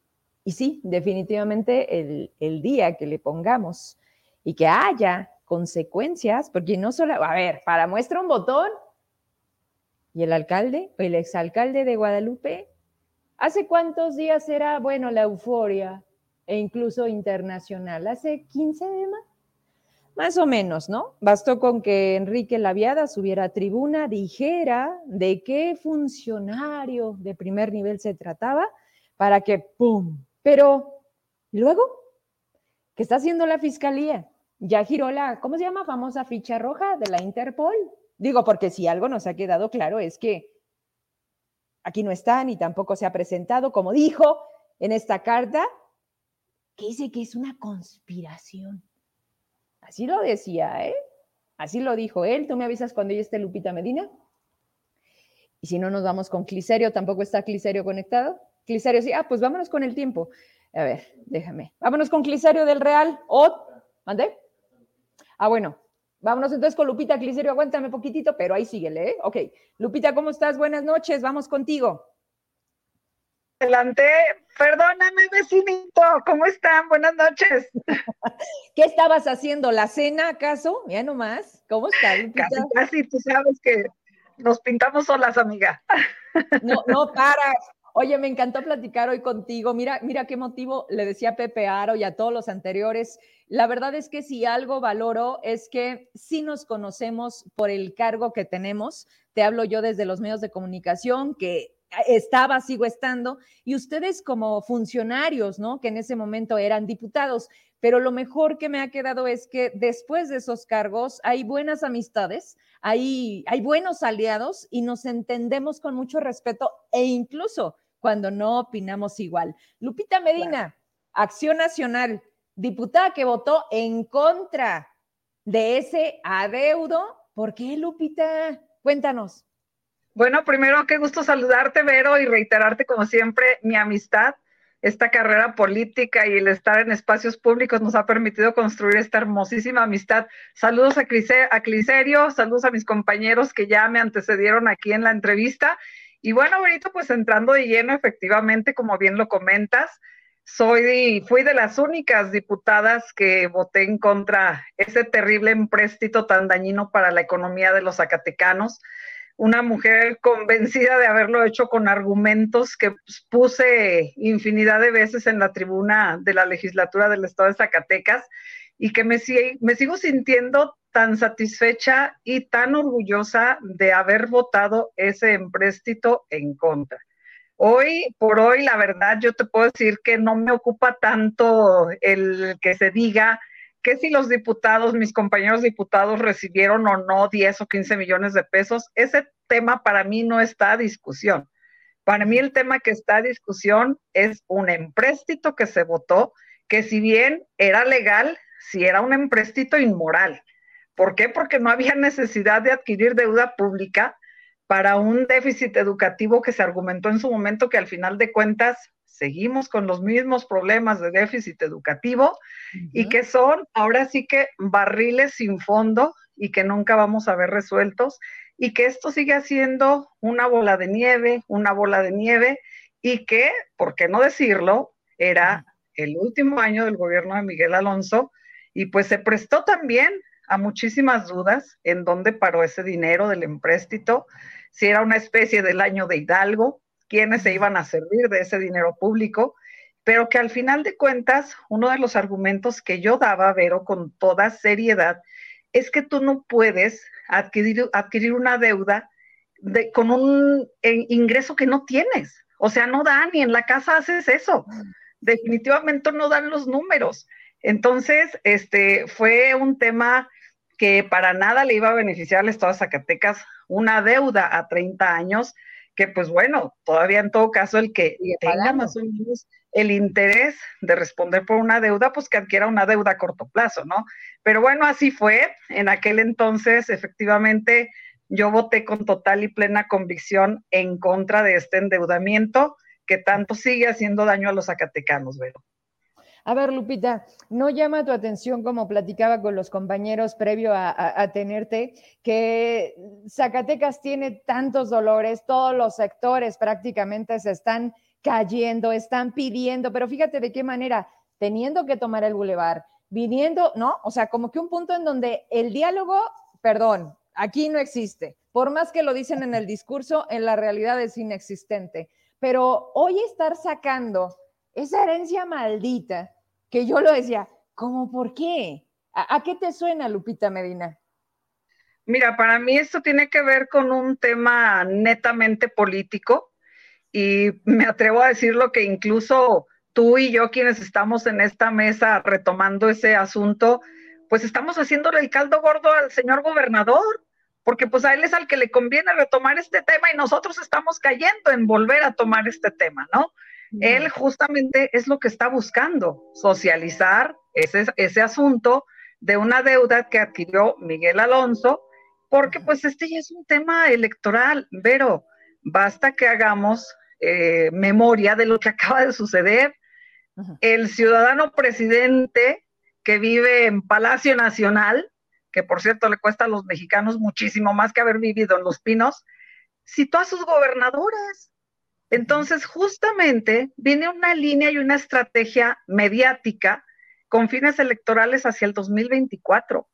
y sí, definitivamente el, día que le pongamos y que haya consecuencias, porque no solo, a ver, para muestra un botón, y el alcalde, el exalcalde de Guadalupe, ¿hace cuántos días era, bueno, la euforia e incluso internacional? ¿Hace 15 de más? Más o menos, ¿no? Bastó con que Enrique Laviada subiera a tribuna, dijera de qué funcionario de primer nivel se trataba, para que, ¡pum!, pero luego, ¿qué está haciendo la fiscalía? Ya giró la, ¿cómo se llama? Famosa ficha roja de la Interpol. Digo, porque si algo nos ha quedado claro es que aquí no está ni tampoco se ha presentado, como dijo en esta carta, que dice que es una conspiración. Así lo decía, ¿eh? Así lo dijo él. ¿Tú me avisas cuando ya esté Lupita Medina? Y si no nos vamos con Cliserio, ¿tampoco está Cliserio conectado? Clisario, sí, ah, pues vámonos con el tiempo. A ver, déjame. Vámonos con Clisario del Real. ¿O? ¿Mandé? Ah, bueno. Vámonos entonces con Lupita Clisario, aguántame poquitito, pero ahí síguele, ¿eh? Ok. Lupita, ¿cómo estás? Buenas noches, vamos contigo. adelanté. Perdóname, vecinito. ¿Cómo están? Buenas noches. ¿Qué estabas haciendo? ¿La cena acaso? Ya nomás. ¿Cómo estás? Casi, casi. Tú sabes que nos pintamos solas, amiga. No, no paras. Oye, me encantó platicar hoy contigo. Mira, mira qué motivo le decía Pepe Aro y a todos los anteriores. La verdad es que si algo valoro es que sí nos conocemos por el cargo que tenemos. Te hablo yo desde los medios de comunicación, que estaba, sigo estando, y ustedes como funcionarios, ¿no? Que en ese momento eran diputados. Pero lo mejor que me ha quedado es que después de esos cargos hay buenas amistades, hay, hay buenos aliados y nos entendemos con mucho respeto e incluso cuando no opinamos igual. Lupita Medina, Acción Nacional, diputada que votó en contra de ese adeudo. ¿Por qué, Lupita? Cuéntanos. Bueno, primero, qué gusto saludarte, Vero, y reiterarte, como siempre, mi amistad. Esta carrera política y el estar en espacios públicos nos ha permitido construir esta hermosísima amistad. Saludos a, Cliserio, saludos a mis compañeros que ya me antecedieron aquí en la entrevista y bueno, ahorita pues entrando de lleno, efectivamente, como bien lo comentas, soy, fui de las únicas diputadas que voté en contra ese terrible empréstito tan dañino para la economía de los zacatecanos. Una mujer convencida de haberlo hecho con argumentos que pues, puse infinidad de veces en la tribuna de la legislatura del estado de Zacatecas y que me, me sigo sintiendo tan satisfecha y tan orgullosa de haber votado ese empréstito en contra. Hoy por hoy, la verdad, yo te puedo decir que no me ocupa tanto el que se diga que si los diputados, mis compañeros diputados recibieron o no 10 o 15 millones de pesos, ese tema para mí no está a discusión. Para mí el tema que está a discusión es un empréstito que se votó, que si bien era legal, si era un empréstito inmoral. ¿Por qué? Porque no había necesidad de adquirir deuda pública para un déficit educativo que se argumentó en su momento que al final de cuentas seguimos con los mismos problemas de déficit educativo y que son ahora sí que barriles sin fondo y que nunca vamos a ver resueltos y que esto sigue siendo una bola de nieve, una bola de nieve y que, ¿por qué no decirlo? Era el último año del gobierno de Miguel Alonso y pues se prestó también a muchísimas dudas en dónde paró ese dinero del empréstito, si era una especie del año de Hidalgo, quiénes se iban a servir de ese dinero público, pero que al final de cuentas, uno de los argumentos que yo daba, Vero, con toda seriedad, es que tú no puedes adquirir, adquirir una deuda de, con un ingreso que no tienes. O sea, no da, ni en la casa haces eso. Definitivamente no dan los números. Entonces, este fue un tema que para nada le iba a beneficiar al Estado de Zacatecas, una deuda a 30 años, que pues bueno, todavía en todo caso el que tenga más o menos el interés de responder por una deuda, pues que adquiera una deuda a corto plazo, ¿no? Pero bueno, así fue. En aquel entonces, efectivamente, yo voté con total y plena convicción en contra de este endeudamiento que tanto sigue haciendo daño a los zacatecanos, Vero. A ver, Lupita, ¿no llama tu atención, como platicaba con los compañeros previo a, tenerte, que Zacatecas tiene tantos dolores, todos los sectores prácticamente se están cayendo, están pidiendo, pero fíjate de qué manera, teniendo que tomar el bulevar, viniendo, ¿no? O sea, como que un punto en donde el diálogo, perdón, aquí no existe. Por más que lo dicen en el discurso, en la realidad es inexistente. Pero hoy estar sacando esa herencia maldita que yo lo decía, ¿cómo por qué? ¿A, qué te suena, Lupita Medina? Mira, para mí esto tiene que ver con un tema netamente político y me atrevo a decirlo que incluso tú y yo quienes estamos en esta mesa retomando ese asunto, pues estamos haciéndole el caldo gordo al señor gobernador, porque pues a él es al que le conviene retomar este tema y nosotros estamos cayendo en volver a tomar este tema, ¿no? Él justamente es lo que está buscando, socializar ese, ese asunto de una deuda que adquirió Miguel Alonso, porque pues este ya es un tema electoral, pero basta que hagamos eh, memoria de lo que acaba de suceder. El ciudadano presidente que vive en Palacio Nacional, que por cierto le cuesta a los mexicanos muchísimo más que haber vivido en Los Pinos, citó a sus gobernadores Entonces, justamente viene una línea y una estrategia mediática con fines electorales hacia el 2024.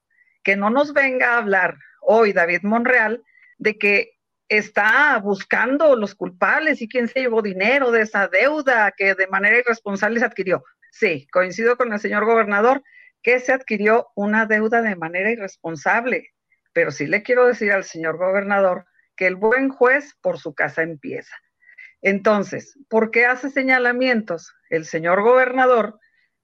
Que no nos venga a hablar hoy David Monreal de que está buscando los culpables y quién se llevó dinero de esa deuda que de manera irresponsable se adquirió. Sí, coincido con el señor gobernador que se adquirió una deuda de manera irresponsable, pero sí le quiero decir al señor gobernador que el buen juez por su casa empieza. Entonces, ¿por qué hace señalamientos el señor gobernador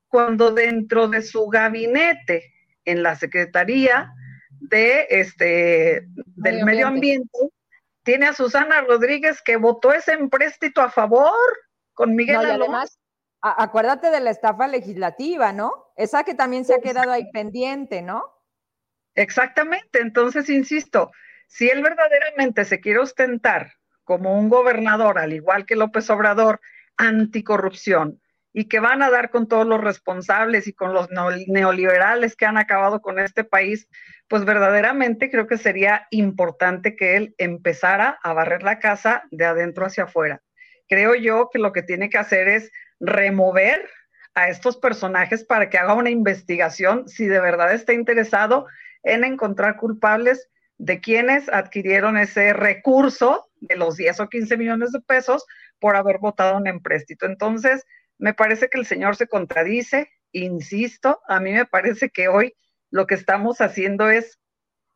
cuando dentro de su gabinete en la Secretaría de este del Medio Ambiente, tiene a Susana Rodríguez que votó ese empréstito a favor con Miguel no, además, acuérdate de la estafa legislativa, ¿no? Esa que también se ha quedado ahí pendiente, ¿no? Exactamente, entonces insisto, si él verdaderamente se quiere ostentar como un gobernador, al igual que López Obrador, anticorrupción, y que van a dar con todos los responsables y con los neoliberales que han acabado con este país, pues verdaderamente creo que sería importante que él empezara a barrer la casa de adentro hacia afuera. Creo yo que lo que tiene que hacer es remover a estos personajes para que haga una investigación si de verdad está interesado en encontrar culpables de quienes adquirieron ese recurso de los 10 o 15 millones de pesos por haber votado un empréstito. Entonces, me parece que el señor se contradice, insisto, a mí me parece que hoy lo que estamos haciendo es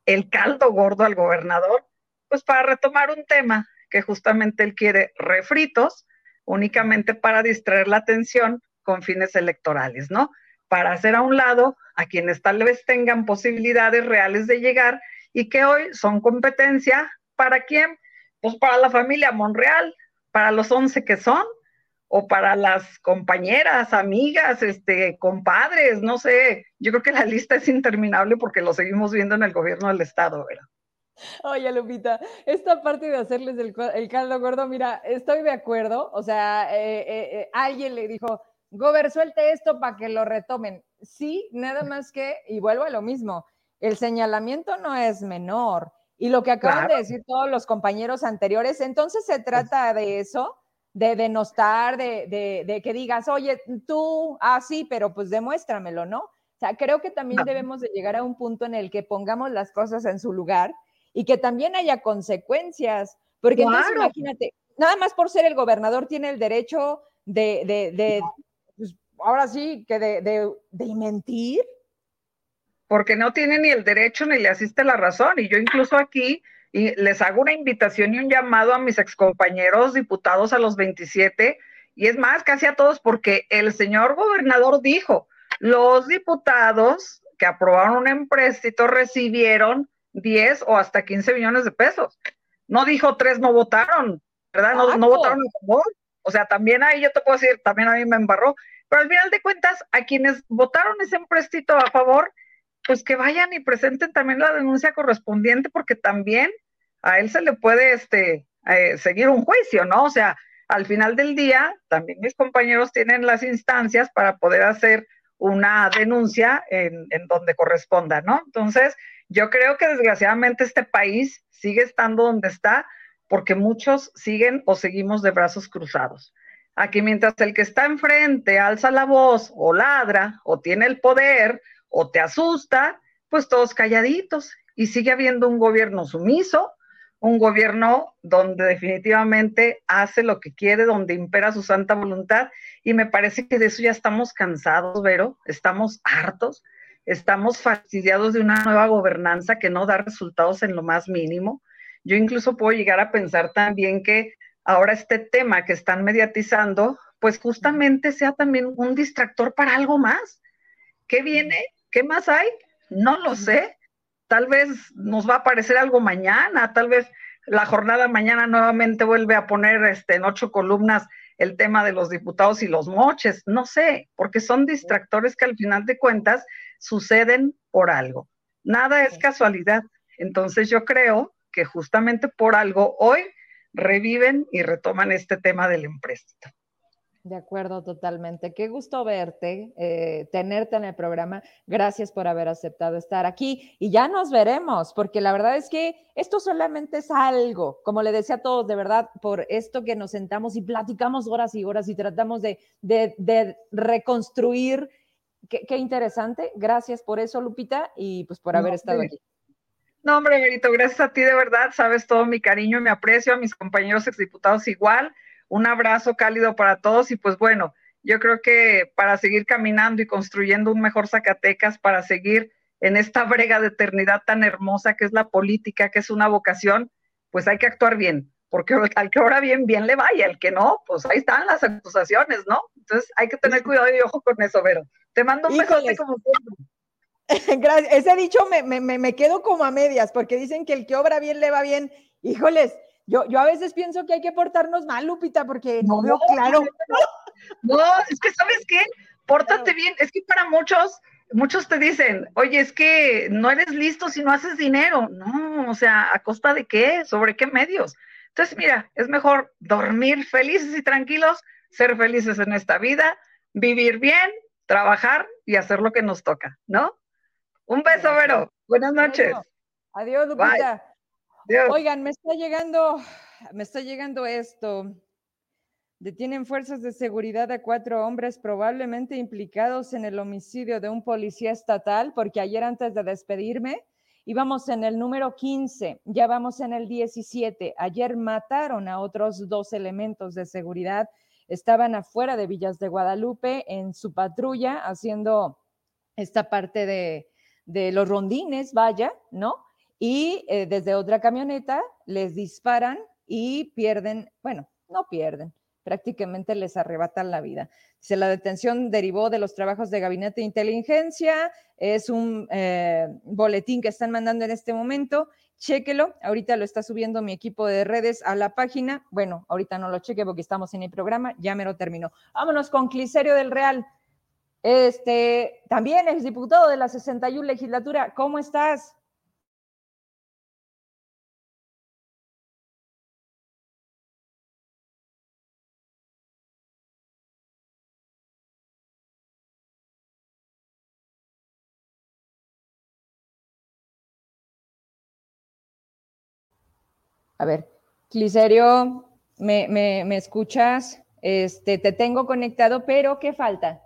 el caldo gordo al gobernador, pues para retomar un tema que justamente él quiere refritos, únicamente para distraer la atención con fines electorales, ¿no? Para hacer a un lado a quienes tal vez tengan posibilidades reales de llegar y que hoy son competencia para quién? Pues para la familia Monreal, para los 11 que son, o para las compañeras, amigas, este, compadres, no sé. Yo creo que la lista es interminable porque lo seguimos viendo en el gobierno del estado, ¿verdad? Oye, Lupita, esta parte de hacerles el, caldo gordo, mira, estoy de acuerdo. O sea, eh, eh, eh, alguien le dijo, Gober, suelte esto para que lo retomen. Sí, nada más que, y vuelvo a lo mismo, el señalamiento no es menor. Y lo que acaban de decir todos los compañeros anteriores, entonces se trata de eso, de denostar, de, de, de que digas, oye, tú, ah, sí, pero pues demuéstramelo, ¿no? O sea, creo que también debemos de llegar a un punto en el que pongamos las cosas en su lugar y que también haya consecuencias, porque entonces imagínate, nada más por ser el gobernador tiene el derecho de, de, de pues, ahora sí, que de, de, mentir. Porque no tiene ni el derecho ni le asiste la razón. Y yo incluso aquí y les hago una invitación y un llamado a mis excompañeros diputados a los 27, y es más, casi a todos, porque el señor gobernador dijo, los diputados que aprobaron un empréstito recibieron 10 o hasta 15 millones de pesos. No dijo tres no votaron, ¿verdad? No, no votaron a favor. O sea, también ahí yo te puedo decir, también a mí me embarró. Pero al final de cuentas, a quienes votaron ese empréstito a favor, pues que vayan y presenten también la denuncia correspondiente, porque también a él se le puede este, eh, seguir un juicio, ¿no? O sea, al final del día, también mis compañeros tienen las instancias para poder hacer una denuncia en, en donde corresponda, ¿no? Entonces, yo creo que desgraciadamente este país sigue estando donde está porque muchos siguen o seguimos de brazos cruzados. Aquí mientras el que está enfrente alza la voz o ladra o tiene el poder o te asusta, pues todos calladitos y sigue habiendo un gobierno sumiso, un gobierno donde definitivamente hace lo que quiere, donde impera su santa voluntad y me parece que de eso ya estamos cansados, Vero, estamos hartos estamos fastidiados de una nueva gobernanza que no da resultados en lo más mínimo. Yo incluso puedo llegar a pensar también que ahora este tema que están mediatizando, pues justamente sea también un distractor para algo más. ¿Qué viene? ¿Qué más hay? No lo sé. Tal vez nos va a aparecer algo mañana, tal vez la jornada mañana nuevamente vuelve a poner este, en ocho columnas el tema de los diputados y los moches, no sé, porque son distractores que al final de cuentas suceden por algo. Nada es casualidad. Entonces yo creo que justamente por algo hoy reviven y retoman este tema del empréstito. De acuerdo, totalmente. Qué gusto verte, eh, tenerte en el programa. Gracias por haber aceptado estar aquí y ya nos veremos, porque la verdad es que esto solamente es algo, como le decía a todos, de verdad, por esto que nos sentamos y platicamos horas y horas y tratamos de, de, reconstruir. Qué, qué, interesante. Gracias por eso, Lupita, y pues por haber estado aquí. No, hombre, Berito, gracias a ti de verdad. Sabes todo mi cariño y mi aprecio a mis compañeros exdiputados igual un abrazo cálido para todos y pues bueno, yo creo que para seguir caminando y construyendo un mejor Zacatecas, para seguir en esta brega de eternidad tan hermosa que es la política, que es una vocación, pues hay que actuar bien, porque al que ahora bien, bien le vaya, el que no, pues ahí están las acusaciones, ¿no? Entonces hay que tener cuidado y ojo con eso, Vero. Te mando un beso como siempre. Gracias. Ese dicho me, me, me quedo como a medias, porque dicen que el que obra bien le va bien. Híjoles, yo, yo a veces pienso que hay que portarnos mal, Lupita, porque no, veo claro. No, es que sabes qué, pórtate bien. Es que para muchos, muchos te dicen, oye, es que no eres listo si no haces dinero. No, o sea, ¿a costa de qué? ¿Sobre qué medios? Entonces, mira, es mejor dormir felices y tranquilos, ser felices en esta vida, vivir bien, trabajar y hacer lo que nos toca, ¿no? Un beso, Vero. Buenas noches. Adiós, Lupita. Oigan, me está llegando, me está llegando esto. Detienen fuerzas de seguridad a cuatro hombres probablemente implicados en el homicidio de un policía estatal, porque ayer antes de despedirme íbamos en el número 15, ya vamos en el 17. Ayer mataron a otros dos elementos de seguridad. Estaban afuera de Villas de Guadalupe en su patrulla haciendo esta parte de, de los rondines, vaya, ¿no? Y eh, desde otra camioneta les disparan y pierden, bueno, no pierden, prácticamente les arrebatan la vida. Dice, la detención derivó de los trabajos de gabinete de inteligencia, es un eh, boletín que están mandando en este momento, chéquelo, ahorita lo está subiendo mi equipo de redes a la página, bueno, ahorita no lo cheque porque estamos en el programa, ya me lo terminó. Vámonos con Cliserio del Real. Este, también es diputado de la 61 legislatura, ¿cómo estás? A ver, Cliserio, ¿me, me, escuchas? Este, te tengo conectado, pero ¿qué falta?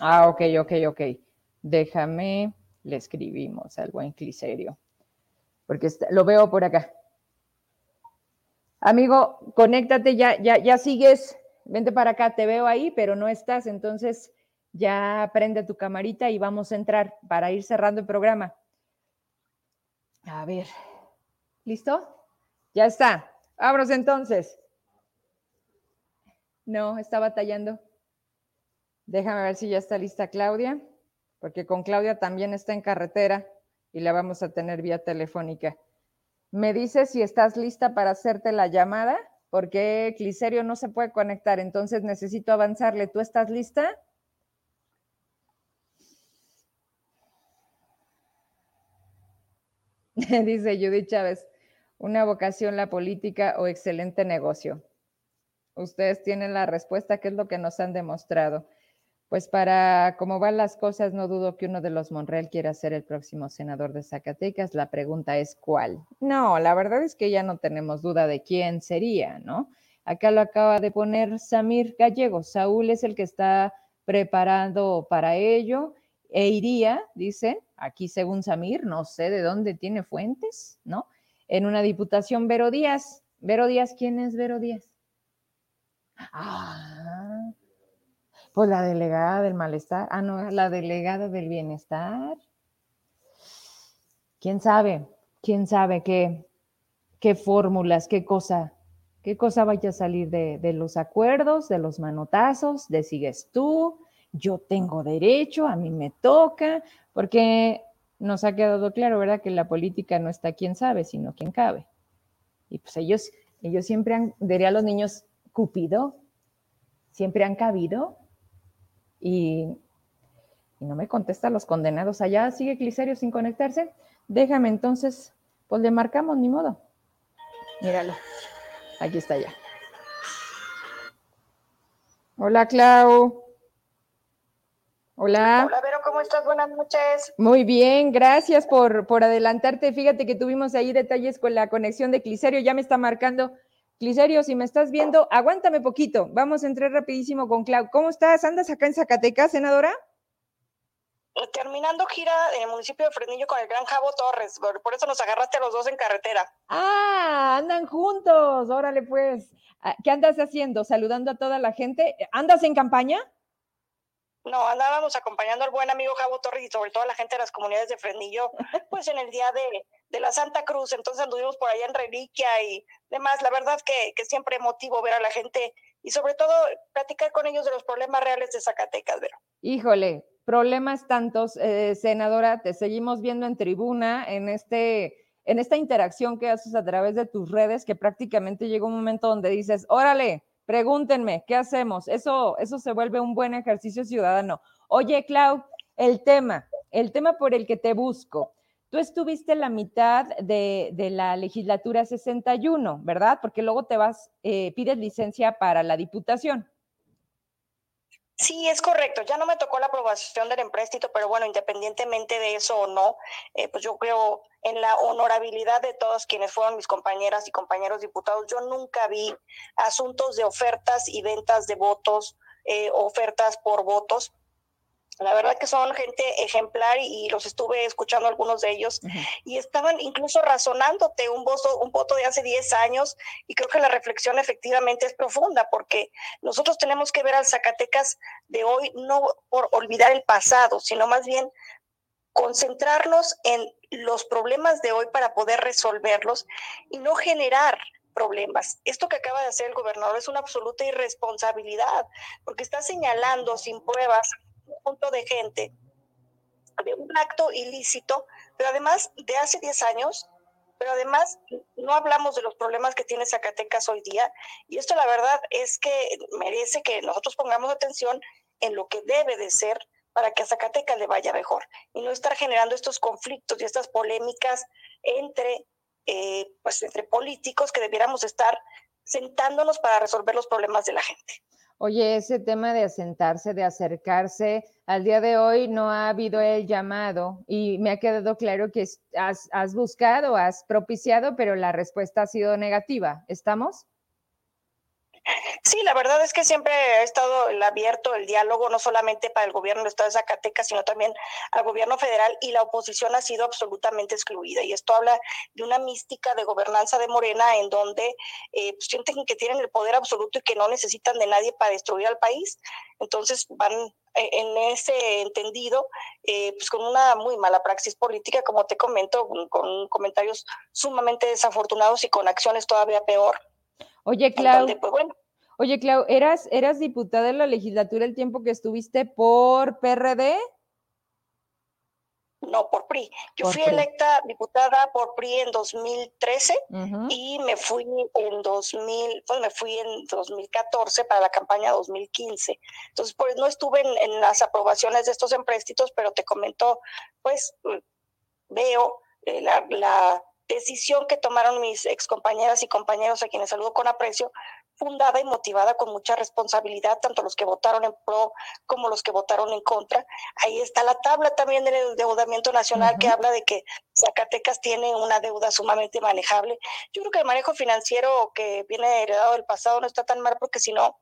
Ah, ok, ok, ok. Déjame, le escribimos al buen Cliserio, porque lo veo por acá. Amigo, conéctate, ya, ya, ya sigues, vente para acá, te veo ahí, pero no estás, entonces ya prende tu camarita y vamos a entrar para ir cerrando el programa. A ver, ¿listo? Ya está. Abros entonces. No, está batallando. Déjame ver si ya está lista Claudia, porque con Claudia también está en carretera y la vamos a tener vía telefónica. Me dice si estás lista para hacerte la llamada, porque Cliserio no se puede conectar, entonces necesito avanzarle. ¿Tú estás lista? Dice Judith Chávez, una vocación la política o excelente negocio. Ustedes tienen la respuesta, ¿qué es lo que nos han demostrado? Pues para cómo van las cosas, no dudo que uno de los Monreal quiera ser el próximo senador de Zacatecas. La pregunta es ¿cuál? No, la verdad es que ya no tenemos duda de quién sería, ¿no? Acá lo acaba de poner Samir Gallego. Saúl es el que está preparando para ello e iría, dice, aquí según Samir, no sé de dónde tiene fuentes, ¿no? En una diputación Vero Díaz. Vero Díaz, ¿quién es Vero Díaz? Ah, pues la delegada del malestar. Ah, no, la delegada del bienestar. ¿Quién sabe? ¿Quién sabe qué, qué fórmulas, qué cosa, qué cosa vaya a salir de, de los acuerdos, de los manotazos, de sigues tú, yo tengo derecho, a mí me toca, porque nos ha quedado claro, ¿verdad? Que la política no está quien sabe, sino quien cabe. Y pues ellos, ellos siempre han, diría a los niños, Cupido, siempre han cabido. Y, y no me contesta los condenados allá, sigue Cliserio sin conectarse. Déjame entonces Pues le marcamos, ni modo. Míralo. Aquí está ya. Hola, Clau. Hola. Hola, Vero, ¿cómo estás? Buenas noches. Muy bien, gracias por, por adelantarte. Fíjate que tuvimos ahí detalles con la conexión de Cliserio. Ya me está marcando. Cliserio, si me estás viendo, aguántame poquito. Vamos a entrar rapidísimo con Clau. ¿Cómo estás? ¿Andas acá en Zacatecas, senadora? Terminando gira en el municipio de Frenillo con el gran Javo Torres. Por eso nos agarraste a los dos en carretera. Ah, andan juntos. Órale, pues. Ah, ¿Qué andas haciendo? ¿Saludando a toda la gente? ¿Andas en campaña? No, andábamos acompañando al buen amigo Javo Torres y sobre todo a la gente de las comunidades de Fresnillo, pues en el día de, de la Santa Cruz. Entonces anduvimos por allá en Reliquia y demás. La verdad que, que siempre emotivo ver a la gente y sobre todo platicar con ellos de los problemas reales de Zacatecas, Vero. Híjole, problemas tantos, eh, senadora, te seguimos viendo en tribuna en este en esta interacción que haces a través de tus redes, que prácticamente llega un momento donde dices, órale, Pregúntenme, ¿qué hacemos? Eso, eso se vuelve un buen ejercicio ciudadano. Oye, Clau, el tema, el tema por el que te busco. Tú estuviste la mitad de, la legislatura 61, ¿verdad? Porque luego te vas, eh, pides licencia para la diputación. Sí, es correcto. Ya no me tocó la aprobación del empréstito, pero bueno, independientemente de eso o no, eh, pues yo creo en la honorabilidad de todos quienes fueron mis compañeras y compañeros diputados. Yo nunca vi asuntos de ofertas y ventas de votos, eh, ofertas por votos. La verdad que son gente ejemplar y, los estuve escuchando algunos de ellos y estaban incluso razonándote un voto, un voto de hace 10 años y creo que la reflexión efectivamente es profunda porque nosotros tenemos que ver al Zacatecas de hoy no por olvidar el pasado, sino más bien concentrarnos en los problemas de hoy para poder resolverlos y no generar problemas. Esto que acaba de hacer el gobernador es una absoluta irresponsabilidad, porque está señalando sin pruebas punto de gente de un acto ilícito, pero además de hace 10 años, pero además no hablamos de los problemas que tiene Zacatecas hoy día, y esto la verdad es que merece que nosotros pongamos atención en lo que debe de ser para que a Zacatecas le vaya mejor y no estar generando estos conflictos y estas polémicas entre, eh, pues, entre políticos que debiéramos estar sentándonos para resolver los problemas de la gente. Oye, ese tema de asentarse, de acercarse, al día de hoy no ha habido el llamado y me ha quedado claro que has, has buscado, has propiciado, pero la respuesta ha sido negativa. ¿Estamos? Sí, la verdad es que siempre ha estado el abierto el diálogo, no solamente para el gobierno del Estado de Zacatecas, sino también al gobierno federal, y la oposición ha sido absolutamente excluida. Y esto habla de una mística de gobernanza de Morena en donde eh, pues, sienten que tienen el poder absoluto y que no necesitan de nadie para destruir al país. Entonces van eh, en ese entendido, eh, pues con una muy mala praxis política, como te comento, con, comentarios sumamente desafortunados y con acciones todavía peor. Oye, Clau. Pues, Oye, Clau, ¿eras, ¿eras diputada en la legislatura el tiempo que estuviste por PRD? No, por PRI. Yo fui electa diputada por PRI en 2013 y me fui en 2000, pues me fui en 2014 para la campaña 2015. Entonces, pues no estuve en, las aprobaciones de estos empréstitos, pero te comento, pues veo eh, la, la decisión que tomaron mis excompañeras y compañeros a quienes saludo con aprecio, fundada y motivada con mucha responsabilidad, tanto los que votaron en pro como los que votaron en contra. Ahí está la tabla también del endeudamiento nacional que habla de que Zacatecas tiene una deuda sumamente manejable. Yo creo que el manejo financiero que viene heredado del pasado no está tan mal porque si no,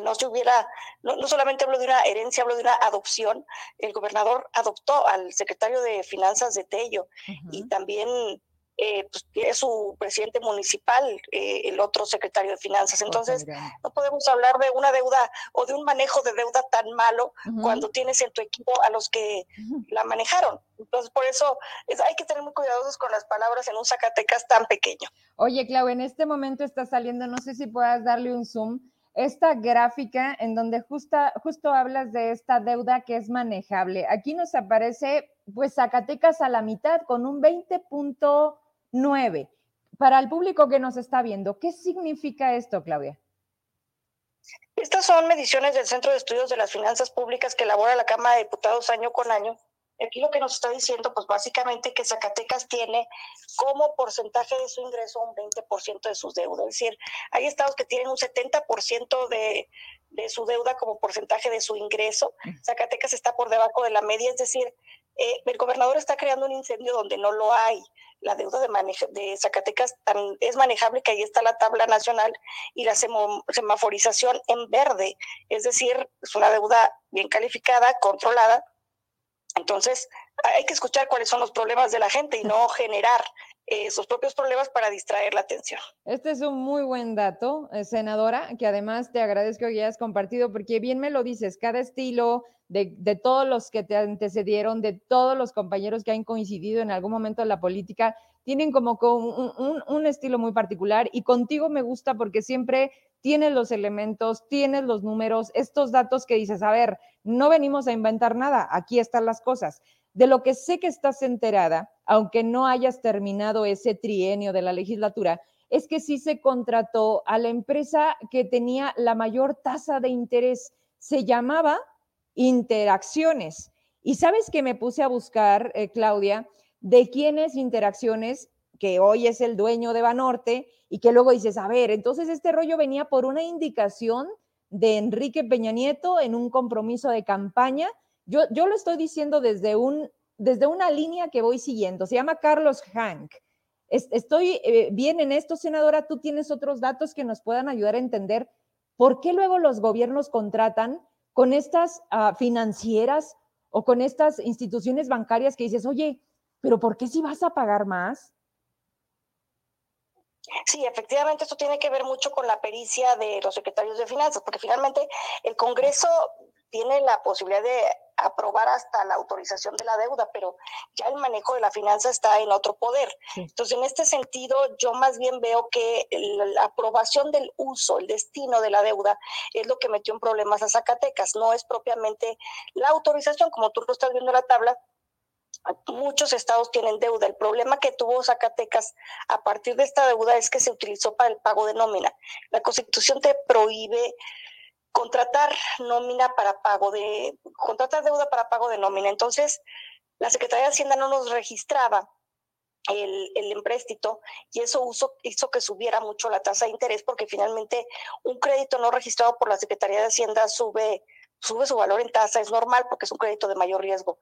no se hubiera, no, solamente hablo de una herencia, hablo de una adopción. El gobernador adoptó al secretario de Finanzas de Tello y también eh, pues, es su presidente municipal, eh, el otro secretario de Finanzas. Entonces, no podemos hablar de una deuda o de un manejo de deuda tan malo cuando tienes en tu equipo a los que la manejaron. Entonces, por eso hay que tener muy cuidadosos con las palabras en un Zacatecas tan pequeño. Oye, Clau, en este momento está saliendo, no sé si puedas darle un zoom, esta gráfica en donde justa, justo hablas de esta deuda que es manejable. Aquí nos aparece, pues, Zacatecas a la mitad con un 20 9. Para el público que nos está viendo, ¿qué significa esto, Claudia? Estas son mediciones del Centro de Estudios de las Finanzas Públicas que elabora la Cámara de Diputados año con año Aquí lo que nos está diciendo, pues básicamente que Zacatecas tiene como porcentaje de su ingreso un 20% de sus deudas. Es decir, hay estados que tienen un 70% de, de su deuda como porcentaje de su ingreso. Zacatecas está por debajo de la media, es decir, eh, el gobernador está creando un incendio donde no lo hay. La deuda de, de Zacatecas es manejable, que ahí está la tabla nacional y la semaforización en verde, es decir, es una deuda bien calificada, controlada. Entonces, hay que escuchar cuáles son los problemas de la gente y no generar eh, sus propios problemas para distraer la atención. Este es un muy buen dato, eh, senadora, que además te agradezco que hayas compartido, porque bien me lo dices, cada estilo de, de, todos los que te antecedieron, de todos los compañeros que han coincidido en algún momento en la política, tienen como un, estilo muy particular y contigo me gusta porque siempre tienes los elementos, tienes los números, estos datos que dices, a ver, no venimos a inventar nada, aquí están las cosas. De lo que sé que estás enterada, aunque no hayas terminado ese trienio de la legislatura, es que sí se contrató a la empresa que tenía la mayor tasa de interés. Se llamaba Interacciones. Y sabes que me puse a buscar, eh, Claudia, de quiénes Interacciones, que hoy es el dueño de Banorte, y que luego dices, a ver, entonces este rollo venía por una indicación de Enrique Peña Nieto en un compromiso de campaña yo, yo lo estoy diciendo desde, un, desde una línea que voy siguiendo. Se llama Carlos Hank. estoy eh, bien en esto, senadora. Tú tienes otros datos que nos puedan ayudar a entender por qué luego los gobiernos contratan con estas uh, financieras o con estas instituciones bancarias que dices, oye, pero ¿por qué si vas a pagar más? Sí, efectivamente, esto tiene que ver mucho con la pericia de los secretarios de finanzas, porque finalmente el Congreso tiene la posibilidad de aprobar hasta la autorización de la deuda, pero ya el manejo de la finanza está en otro poder. Entonces, en este sentido, yo más bien veo que la aprobación del uso, el destino de la deuda, es lo que metió en problemas a Zacatecas, no es propiamente la autorización, como tú lo estás viendo en la tabla, muchos estados tienen deuda. El problema que tuvo Zacatecas a partir de esta deuda es que se utilizó para el pago de nómina. La Constitución te prohíbe contratar nómina para pago de, contratar deuda para pago de nómina. Entonces, la Secretaría de Hacienda no nos registraba el, el empréstito y eso hizo que subiera mucho la tasa de interés porque finalmente un crédito no registrado por la Secretaría de Hacienda sube, sube su valor en tasa, es normal porque es un crédito de mayor riesgo.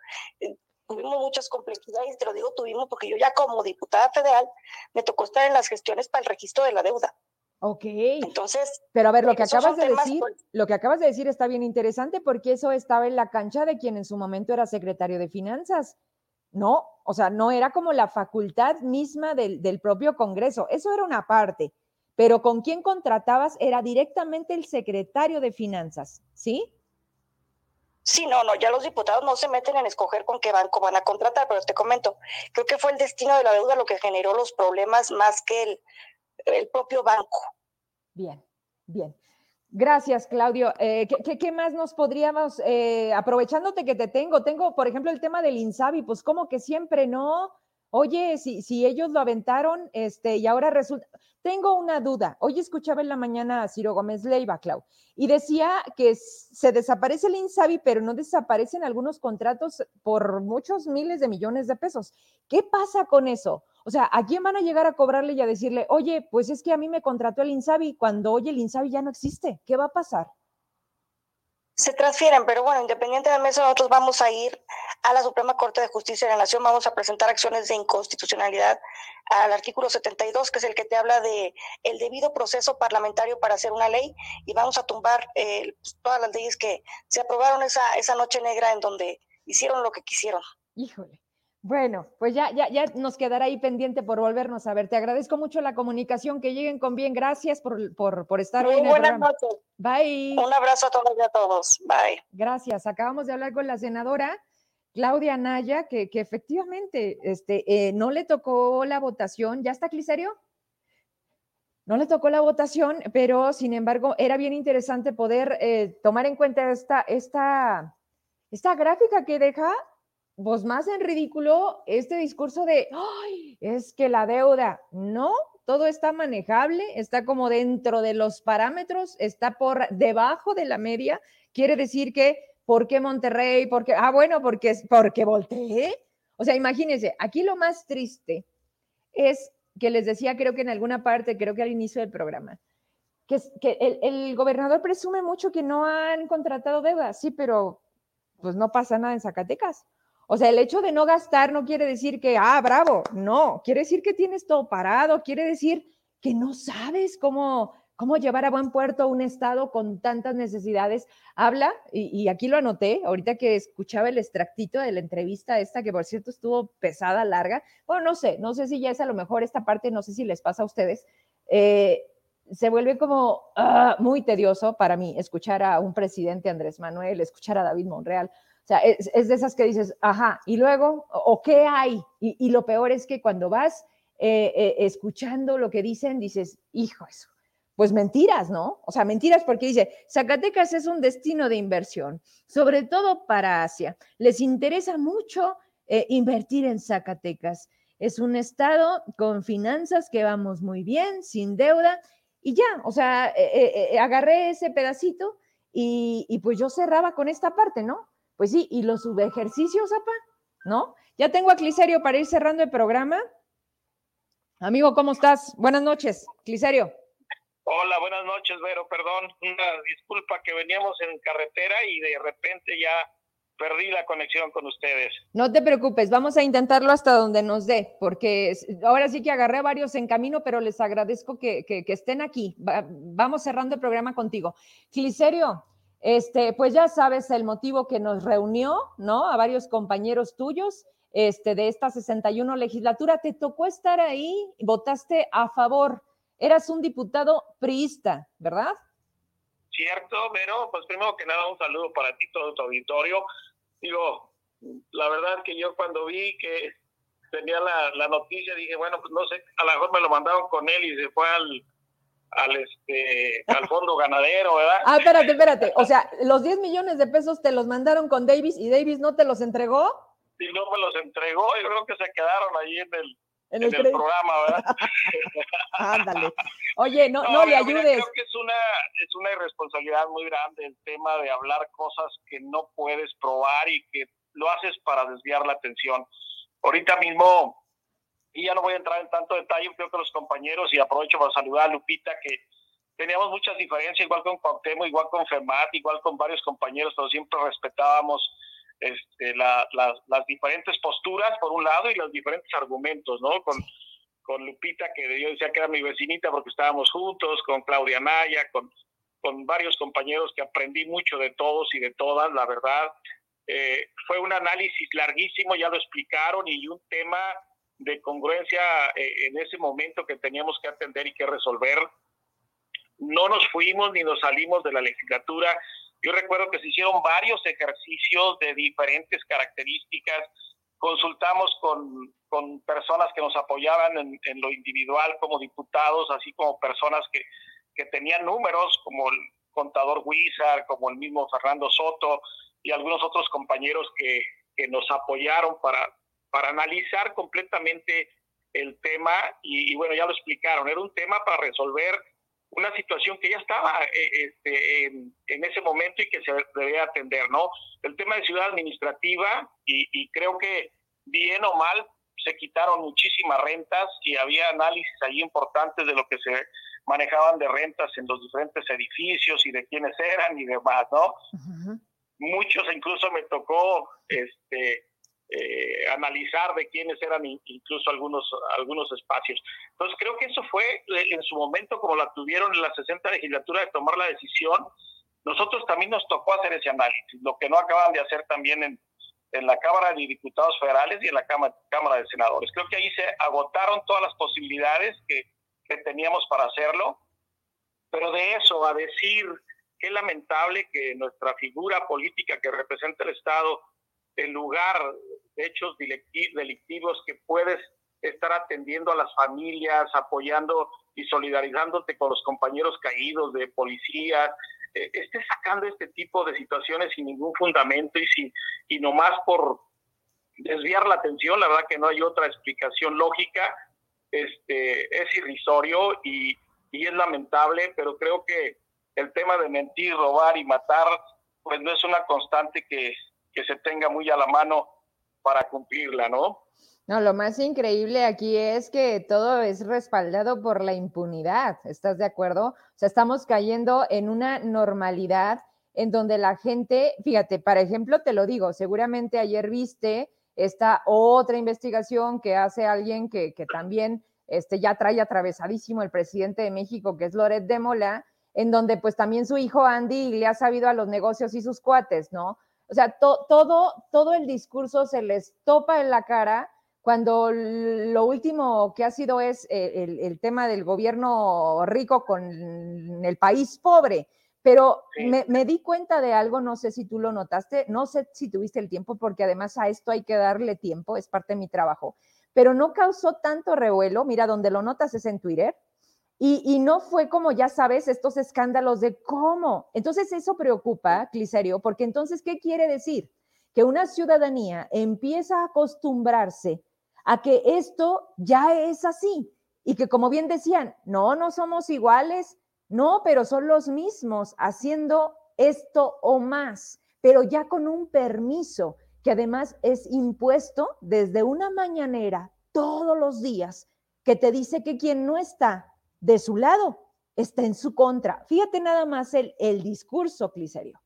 Tuvimos muchas complejidades, te lo digo tuvimos porque yo ya como diputada federal me tocó estar en las gestiones para el registro de la deuda. Ok. Entonces. Pero a ver, lo que acabas de decir, lo que acabas de decir está bien interesante porque eso estaba en la cancha de quien en su momento era secretario de Finanzas. No, o sea, no era como la facultad misma del, del propio Congreso. Eso era una parte. Pero con quien contratabas era directamente el secretario de Finanzas, ¿sí? Sí, no, no, ya los diputados no se meten en escoger con qué banco van a contratar, pero te comento, creo que fue el destino de la deuda lo que generó los problemas más que el, el propio banco. Bien, bien. Gracias, Claudio. Eh, ¿qué, más nos podríamos, eh, aprovechándote que te tengo, tengo, por ejemplo, el tema del INSABI, pues como que siempre no, oye, si, si ellos lo aventaron, este, y ahora resulta, tengo una duda. Hoy escuchaba en la mañana a Ciro Gómez Leiva, Clau, y decía que se desaparece el INSABI, pero no desaparecen algunos contratos por muchos miles de millones de pesos. ¿Qué pasa con eso? O sea, ¿a quién van a llegar a cobrarle y a decirle, oye, pues es que a mí me contrató el INSABI cuando hoy el INSABI ya no existe? ¿Qué va a pasar? Se transfieren, pero bueno, independientemente de eso, nosotros vamos a ir a la Suprema Corte de Justicia de la Nación, vamos a presentar acciones de inconstitucionalidad al artículo 72, que es el que te habla de el debido proceso parlamentario para hacer una ley, y vamos a tumbar eh, todas las leyes que se aprobaron esa, esa noche negra en donde hicieron lo que quisieron. Híjole. Bueno, pues ya, ya, ya nos quedará ahí pendiente por volvernos a ver. Te agradezco mucho la comunicación, que lleguen con bien. Gracias por, por, por estar Muy hoy el buenas noches. Bye. Un abrazo a todos y a todos. Bye. Gracias. Acabamos de hablar con la senadora Claudia Naya, que, que efectivamente este, eh, no le tocó la votación. ¿Ya está, Cliserio? No le tocó la votación, pero sin embargo era bien interesante poder eh, tomar en cuenta esta, esta, esta gráfica que deja pues más en ridículo este discurso de, es que la deuda, no, todo está manejable, está como dentro de los parámetros, está por debajo de la media, quiere decir que ¿por qué Monterrey? ¿Por qué? Ah, bueno, porque, porque volteé. O sea, imagínense, aquí lo más triste es que les decía, creo que en alguna parte, creo que al inicio del programa, que, que el, el, gobernador presume mucho que no han contratado deudas, sí, pero pues no pasa nada en Zacatecas. O sea, el hecho de no gastar no quiere decir que, ah, bravo, no, quiere decir que tienes todo parado, quiere decir que no sabes cómo, cómo llevar a buen puerto un estado con tantas necesidades. Habla, y, aquí lo anoté, ahorita que escuchaba el extractito de la entrevista esta, que por cierto estuvo pesada, larga. Bueno, no sé, no sé si ya es a lo mejor esta parte, no sé si les pasa a ustedes. Eh, se vuelve como uh, muy tedioso para mí escuchar a un presidente Andrés Manuel, escuchar a David Monreal. O sea, es, de esas que dices, ajá, y luego, ¿o qué hay? Y, lo peor es que cuando vas eh, eh, escuchando lo que dicen, dices, hijo, eso, pues mentiras, ¿no? O sea, mentiras porque dice, Zacatecas es un destino de inversión, sobre todo para Asia. Les interesa mucho eh, invertir en Zacatecas. Es un estado con finanzas que vamos muy bien, sin deuda, y ya, o sea, agarré ese pedacito y, pues yo cerraba con esta parte, ¿no? Pues sí, y los subejercicios, apa, ¿no? Ya tengo a Cliserio para ir cerrando el programa. Amigo, ¿cómo estás? Buenas noches, Cliserio. Hola, buenas noches, Vero. Perdón, una disculpa que veníamos en carretera y de repente ya perdí la conexión con ustedes. No te preocupes, vamos a intentarlo hasta donde nos dé, porque ahora sí que agarré varios en camino, pero les agradezco que, que, que estén aquí. Va, vamos cerrando el programa contigo. Cliserio, este, pues ya sabes el motivo que nos reunió, ¿no? A varios compañeros tuyos. Este, de esta 61 legislatura, te tocó estar ahí, votaste a favor eras un diputado priista, ¿verdad? Cierto, pero pues primero que nada un saludo para ti, todo tu auditorio. Digo, la verdad que yo cuando vi que tenía la, noticia dije, bueno, pues no sé, a lo mejor me lo mandaron con él y se fue al, al este al fondo ganadero, ¿verdad? Ah, espérate, espérate. O sea, los 10 millones de pesos te los mandaron con Davis y Davis no te los entregó? Sí, no me los entregó, yo creo que se quedaron ahí en el en el, en el programa, ¿verdad? Ándale. Oye, no, no, no le ayudes. Mira, creo que es una, es una irresponsabilidad muy grande el tema de hablar cosas que no puedes probar y que lo haces para desviar la atención. Ahorita mismo, y ya no voy a entrar en tanto detalle, creo que los compañeros, y aprovecho para saludar a Lupita, que teníamos muchas diferencias, igual con Cuauhtémoc, igual con FEMAT, igual con varios compañeros, pero siempre respetábamos este, la, la, las diferentes posturas, por un lado, y los diferentes argumentos, ¿no? Con, con Lupita, que yo decía que era mi vecinita porque estábamos juntos, con Claudia Naya, con, con varios compañeros que aprendí mucho de todos y de todas, la verdad. Eh, fue un análisis larguísimo, ya lo explicaron, y un tema de congruencia eh, en ese momento que teníamos que atender y que resolver. No nos fuimos ni nos salimos de la legislatura yo recuerdo que se hicieron varios ejercicios de diferentes características, consultamos con, con personas que nos apoyaban en, en, lo individual como diputados, así como personas que, que tenían números, como el contador Huizar, como el mismo Fernando Soto y algunos otros compañeros que, que nos apoyaron para, para analizar completamente el tema y, y, bueno, ya lo explicaron, era un tema para resolver una situación que ya estaba eh, este, en, en, ese momento y que se debía atender, ¿no? El tema de ciudad administrativa y, y, creo que bien o mal se quitaron muchísimas rentas y había análisis ahí importantes de lo que se manejaban de rentas en los diferentes edificios y de quiénes eran y demás, ¿no? Uh -huh. Muchos incluso me tocó este eh, analizar de quiénes eran incluso algunos, algunos espacios. Entonces creo que eso fue eh, en su momento, como la tuvieron en la 60 legislatura de tomar la decisión, nosotros también nos tocó hacer ese análisis, lo que no acaban de hacer también en, en la Cámara de Diputados Federales y en la Cámara, Cámara de Senadores. Creo que ahí se agotaron todas las posibilidades que, que teníamos para hacerlo, pero de eso a decir es lamentable que nuestra figura política que representa el Estado en lugar de hechos delictivos que puedes estar atendiendo a las familias, apoyando y solidarizándote con los compañeros caídos de policía, eh, esté sacando este tipo de situaciones sin ningún fundamento y, sin, y nomás por desviar la atención, la verdad que no hay otra explicación lógica, este, es irrisorio y, y es lamentable, pero creo que el tema de mentir, robar y matar pues no es una constante que, que se tenga muy a la mano para cumplirla, ¿no? No, lo más increíble aquí es que todo es respaldado por la impunidad, ¿estás de acuerdo? O sea, estamos cayendo en una normalidad en donde la gente, fíjate, por ejemplo, te lo digo, seguramente ayer viste esta otra investigación que hace alguien que, que también este, ya trae atravesadísimo el presidente de México, que es Loret de Mola, en donde pues también su hijo Andy le ha sabido a los negocios y sus cuates, ¿no? O sea, todo, todo el discurso se les topa en la cara cuando lo último que ha sido es eh, el, tema del gobierno rico con el país pobre. Pero me, di cuenta de algo, no sé si tú lo notaste, no sé si tuviste el tiempo, porque además a esto hay que darle tiempo, es parte de mi trabajo, pero no causó tanto revuelo, mira, donde lo notas es en Twitter, y, no fue como, ya sabes, estos escándalos de cómo. Entonces eso preocupa, Cliserio, porque entonces, ¿qué quiere decir? Que una ciudadanía empieza a acostumbrarse a que esto ya es así y que como bien decían, no, no somos iguales, no, pero son los mismos haciendo esto o más, pero ya con un permiso que además es impuesto desde una mañanera todos los días, que te dice que quien no está de su lado está en su contra. Fíjate nada más el, el discurso, Cliserio.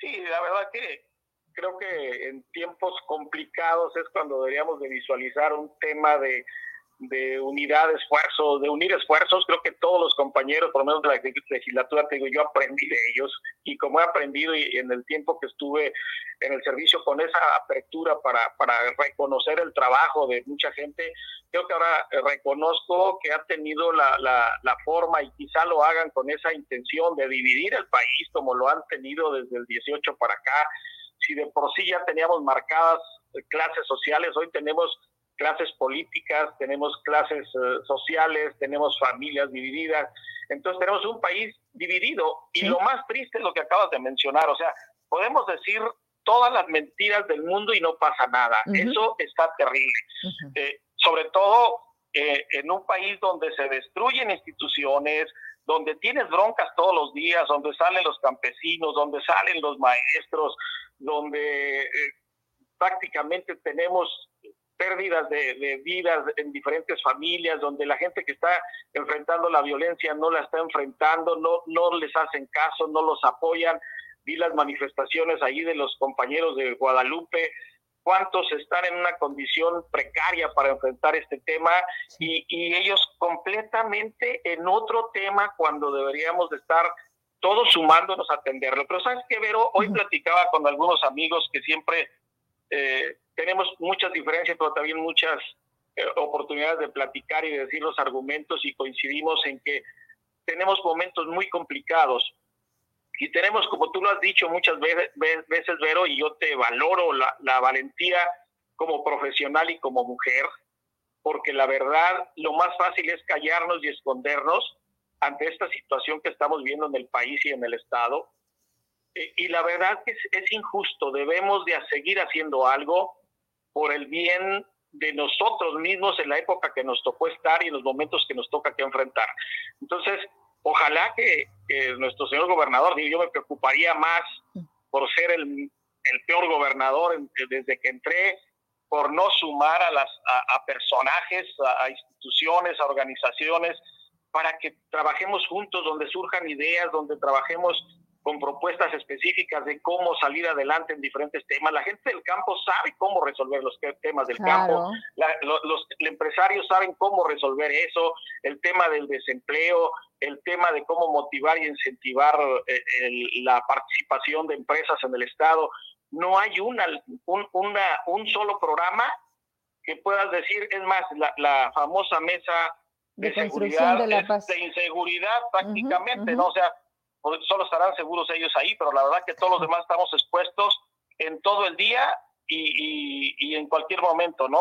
Sí, la verdad que creo que en tiempos complicados es cuando deberíamos de visualizar un tema de, de unidad de esfuerzos, de unir esfuerzos. Creo que todos los compañeros, por lo menos de la legislatura, te digo, yo aprendí de ellos y como he aprendido y en el tiempo que estuve en el servicio con esa apertura para, para reconocer el trabajo de mucha gente, creo que ahora reconozco que ha tenido la, la, la forma y quizá lo hagan con esa intención de dividir el país como lo han tenido desde el 18 para acá si de por sí ya teníamos marcadas clases sociales, hoy tenemos clases políticas, tenemos clases eh, sociales, tenemos familias divididas. Entonces tenemos un país dividido y lo más triste es lo que acabas de mencionar, o sea, podemos decir todas las mentiras del mundo y no pasa nada. Eso está terrible. Eh, sobre todo eh, en un país donde se destruyen instituciones, donde tienes broncas todos los días, donde salen los campesinos, donde salen los maestros, donde eh, prácticamente tenemos pérdidas de, vidas en diferentes familias, donde la gente que está enfrentando la violencia no la está enfrentando, no, no les hacen caso, no los apoyan. Vi las manifestaciones allí de los compañeros de Guadalupe, cuántos están en una condición precaria para enfrentar este tema y, y ellos completamente en otro tema cuando deberíamos de estar todos sumándonos a atenderlo. Pero sabes qué, Vero, hoy platicaba con algunos amigos que siempre eh, tenemos muchas diferencias, pero también muchas eh, oportunidades de platicar y de decir los argumentos y coincidimos en que tenemos momentos muy complicados y tenemos, como tú lo has dicho muchas veces, veces Vero, y yo te valoro la, la valentía como profesional y como mujer, porque la verdad lo más fácil es callarnos y escondernos ante esta situación que estamos viendo en el país y en el Estado. Eh, y la verdad que es, injusto, debemos de seguir haciendo algo por el bien de nosotros mismos en la época que nos tocó estar y en los momentos que nos toca que enfrentar. Entonces, ojalá que, nuestro señor gobernador, yo me preocuparía más por ser el, peor gobernador desde que entré, por no sumar a, las, a, personajes, a instituciones, a organizaciones, para que trabajemos juntos, donde surjan ideas, donde trabajemos con propuestas específicas de cómo salir adelante en diferentes temas. La gente del campo sabe cómo resolver los temas del campo, los, empresarios saben cómo resolver eso, el tema del desempleo, el tema de cómo motivar y incentivar eh, la participación de empresas en el Estado. No hay una, un, una, un solo programa que puedas decir, es más, la, la famosa mesa de, seguridad, de, la paz. de inseguridad prácticamente, ¿no? O sea, solo estarán seguros ellos ahí, pero la verdad que todos los demás estamos expuestos en todo el día y, y, en cualquier momento, ¿no?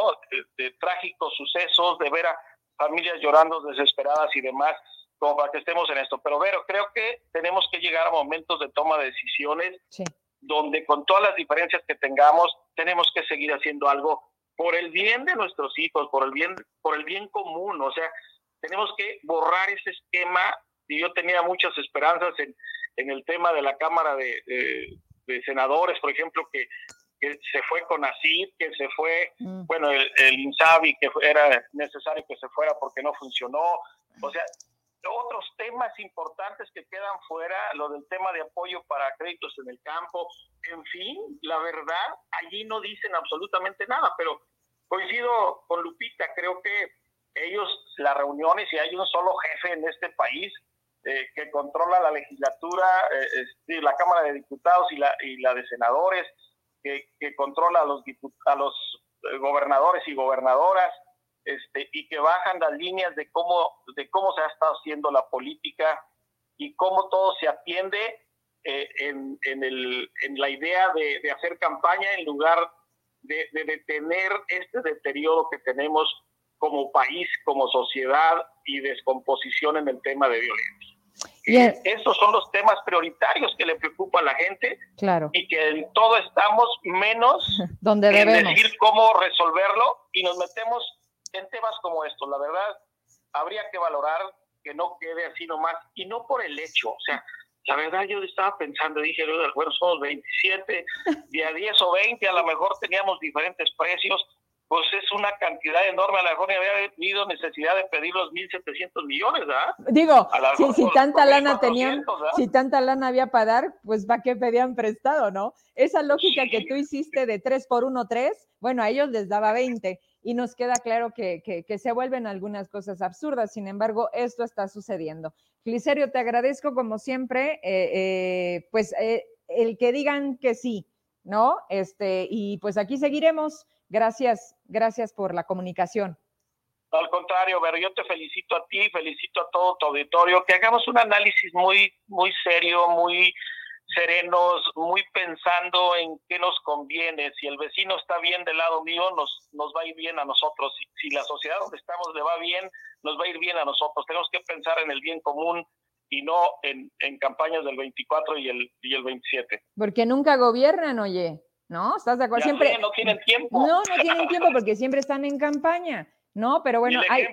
De, trágicos sucesos, de ver a familias llorando desesperadas y demás, como para que estemos en esto. Pero, Vero, creo que tenemos que llegar a momentos de toma de decisiones donde con todas las diferencias que tengamos, tenemos que seguir haciendo algo por el bien de nuestros hijos, por el bien, por el bien común, o sea, tenemos que borrar ese esquema y yo tenía muchas esperanzas en, en el tema de la Cámara de, de, Senadores, por ejemplo, que, que, se fue con ACID, que se fue, mm. bueno, el, el INSABI, que era necesario que se fuera porque no funcionó. O sea, otros temas importantes que quedan fuera, lo del tema de apoyo para créditos en el campo, en fin, la verdad, allí no dicen absolutamente nada, pero coincido con Lupita, creo que ellos, las reuniones, y hay un solo jefe en este país eh, que controla la legislatura, eh, la Cámara de Diputados y la, y la de Senadores, que, que controla a los, a los eh, gobernadores y gobernadoras, este, y que bajan las líneas de cómo, de cómo se ha estado haciendo la política y cómo todo se atiende eh, en, en, el, en, la idea de, de, hacer campaña en lugar de, de, detener este deterioro que tenemos como país, como sociedad y descomposición en el tema de violencia. Y esos son los temas prioritarios que le preocupa a la gente. Claro. y que en todo estamos menos Donde en decir cómo resolverlo. Y nos metemos en temas como estos, la verdad, habría que valorar que no quede así nomás, y no por el hecho, o sea, la verdad yo estaba pensando, dije, bueno, somos 27, día 10 o 20, a lo mejor teníamos diferentes precios, pues es una cantidad enorme, a lo mejor había habido necesidad de pedir los 1.700 millones, ¿verdad? Digo, si, si tanta lana tenían, si tanta lana había para dar, pues ¿para qué pedían prestado, no? Esa lógica que tú hiciste de 3 por 1, 3, bueno, a ellos les daba 20 y nos queda claro que, que, se vuelven algunas cosas absurdas. Sin embargo, esto está sucediendo. Glicerio, te agradezco como siempre, eh, eh, pues eh, el que digan que sí, ¿no? Este, y pues aquí seguiremos. Gracias, gracias por la comunicación. Al contrario, pero yo te felicito a ti, felicito a todo tu auditorio, que hagamos un análisis muy, muy serio, muy serenos, muy pensando en qué nos conviene. Si el vecino está bien del lado mío, nos, nos va a ir bien a nosotros. Si, la sociedad donde estamos le va bien, nos va a ir bien a nosotros. Tenemos que pensar en el bien común y no en, en campañas del 24 y el, y el 27. Porque nunca gobiernan, oye, ¿no? ¿Estás de acuerdo? siempre no tienen tiempo. No, no tienen tiempo porque siempre están en campaña, ¿no? Pero bueno, hay...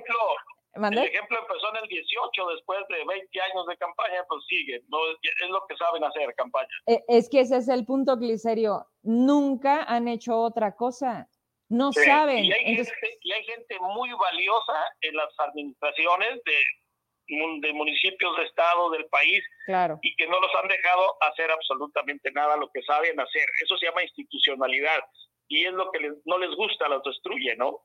El ejemplo empezó en el 18, después de 20 años de campaña, pues sigue. No, es lo que saben hacer, campaña. Eh, es que ese es el punto, Glicerio. Nunca han hecho otra cosa. No saben. Y hay, gente, y hay, gente, muy valiosa en las administraciones de, de municipios, de estado, del país, claro. y que no los han dejado hacer absolutamente nada lo que saben hacer. Eso se llama institucionalidad. Y es lo que no les gusta, los destruye, ¿no?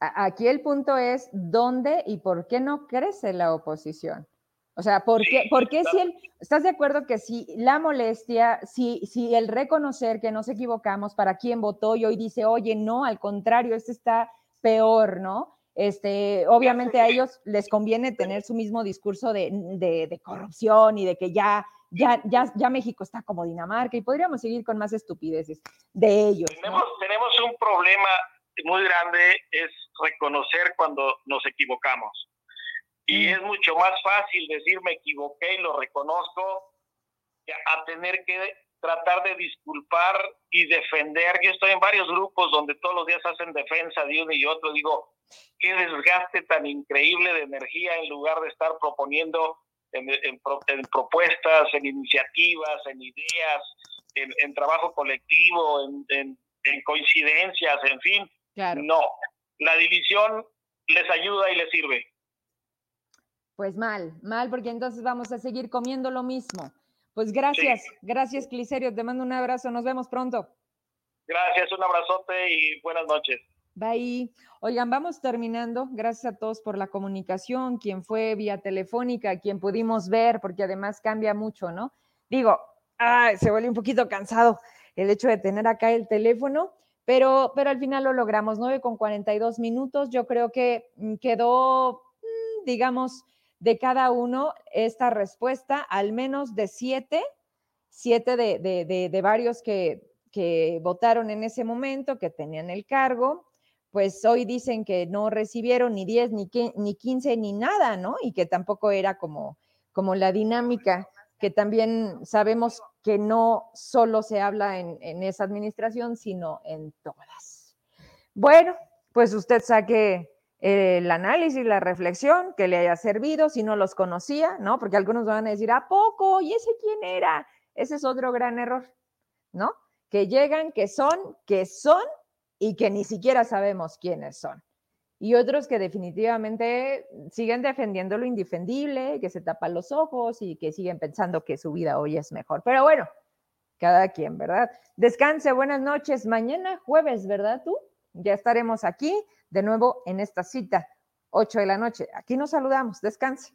Aquí el punto es dónde y por qué no crece la oposición. O sea, ¿por qué, ¿por qué si el, estás de acuerdo que si la molestia, si, si el reconocer que nos equivocamos para quien votó y hoy dice, oye, no, al contrario, este está peor, ¿no? Este, obviamente a ellos les conviene tener su mismo discurso de, de, corrupción y de que ya, ya, ya, ya México está como Dinamarca y podríamos seguir con más estupideces de ellos. Tenemos, tenemos un problema muy grande es reconocer cuando nos equivocamos. Y mm. es mucho más fácil decir me equivoqué y lo reconozco a tener que tratar de disculpar y defender. Yo estoy en varios grupos donde todos los días hacen defensa de uno y otro. Digo, qué desgaste tan increíble de energía en lugar de estar proponiendo en, propuestas, en iniciativas, en ideas, en, trabajo colectivo, en, en coincidencias, en fin. No, la división les ayuda y les sirve. Pues mal, mal, porque entonces vamos a seguir comiendo lo mismo. Pues gracias, gracias, Cliserio. Te mando un abrazo. Nos vemos pronto. Gracias, un abrazote y buenas noches. Bye. Oigan, vamos terminando. Gracias a todos por la comunicación, quien fue vía telefónica, quien pudimos ver, porque además cambia mucho, ¿no? Digo, se vuelve un poquito cansado el hecho de tener acá el teléfono, pero, pero al final lo logramos, 9 con 42 minutos. Yo creo que mm, quedó, mm, digamos, de cada uno esta respuesta, al menos de siete, siete de, de, de, varios que, que votaron en ese momento, que tenían el cargo, pues hoy dicen que no recibieron ni 10, ni, ni 15, ni nada, ¿no? Y que tampoco era como, como la dinámica que también sabemos que no solo se habla en, esa administración, sino en todas. Bueno, pues usted saque el análisis, la reflexión que le haya servido, si no los conocía, ¿no? Porque algunos van a decir, ¿a poco? ¿Y ese quién era? Ese es otro gran error, ¿no? Que llegan, que son, que son y que ni siquiera sabemos quiénes son. Y otros que definitivamente siguen defendiendo lo indefendible, que se tapan los ojos y que siguen pensando que su vida hoy es mejor. Pero bueno, cada quien, ¿verdad? Descanse, buenas noches. Mañana jueves, ¿verdad tú? Ya estaremos aquí de nuevo en esta cita, 8 de la noche. Aquí nos saludamos. Descanse.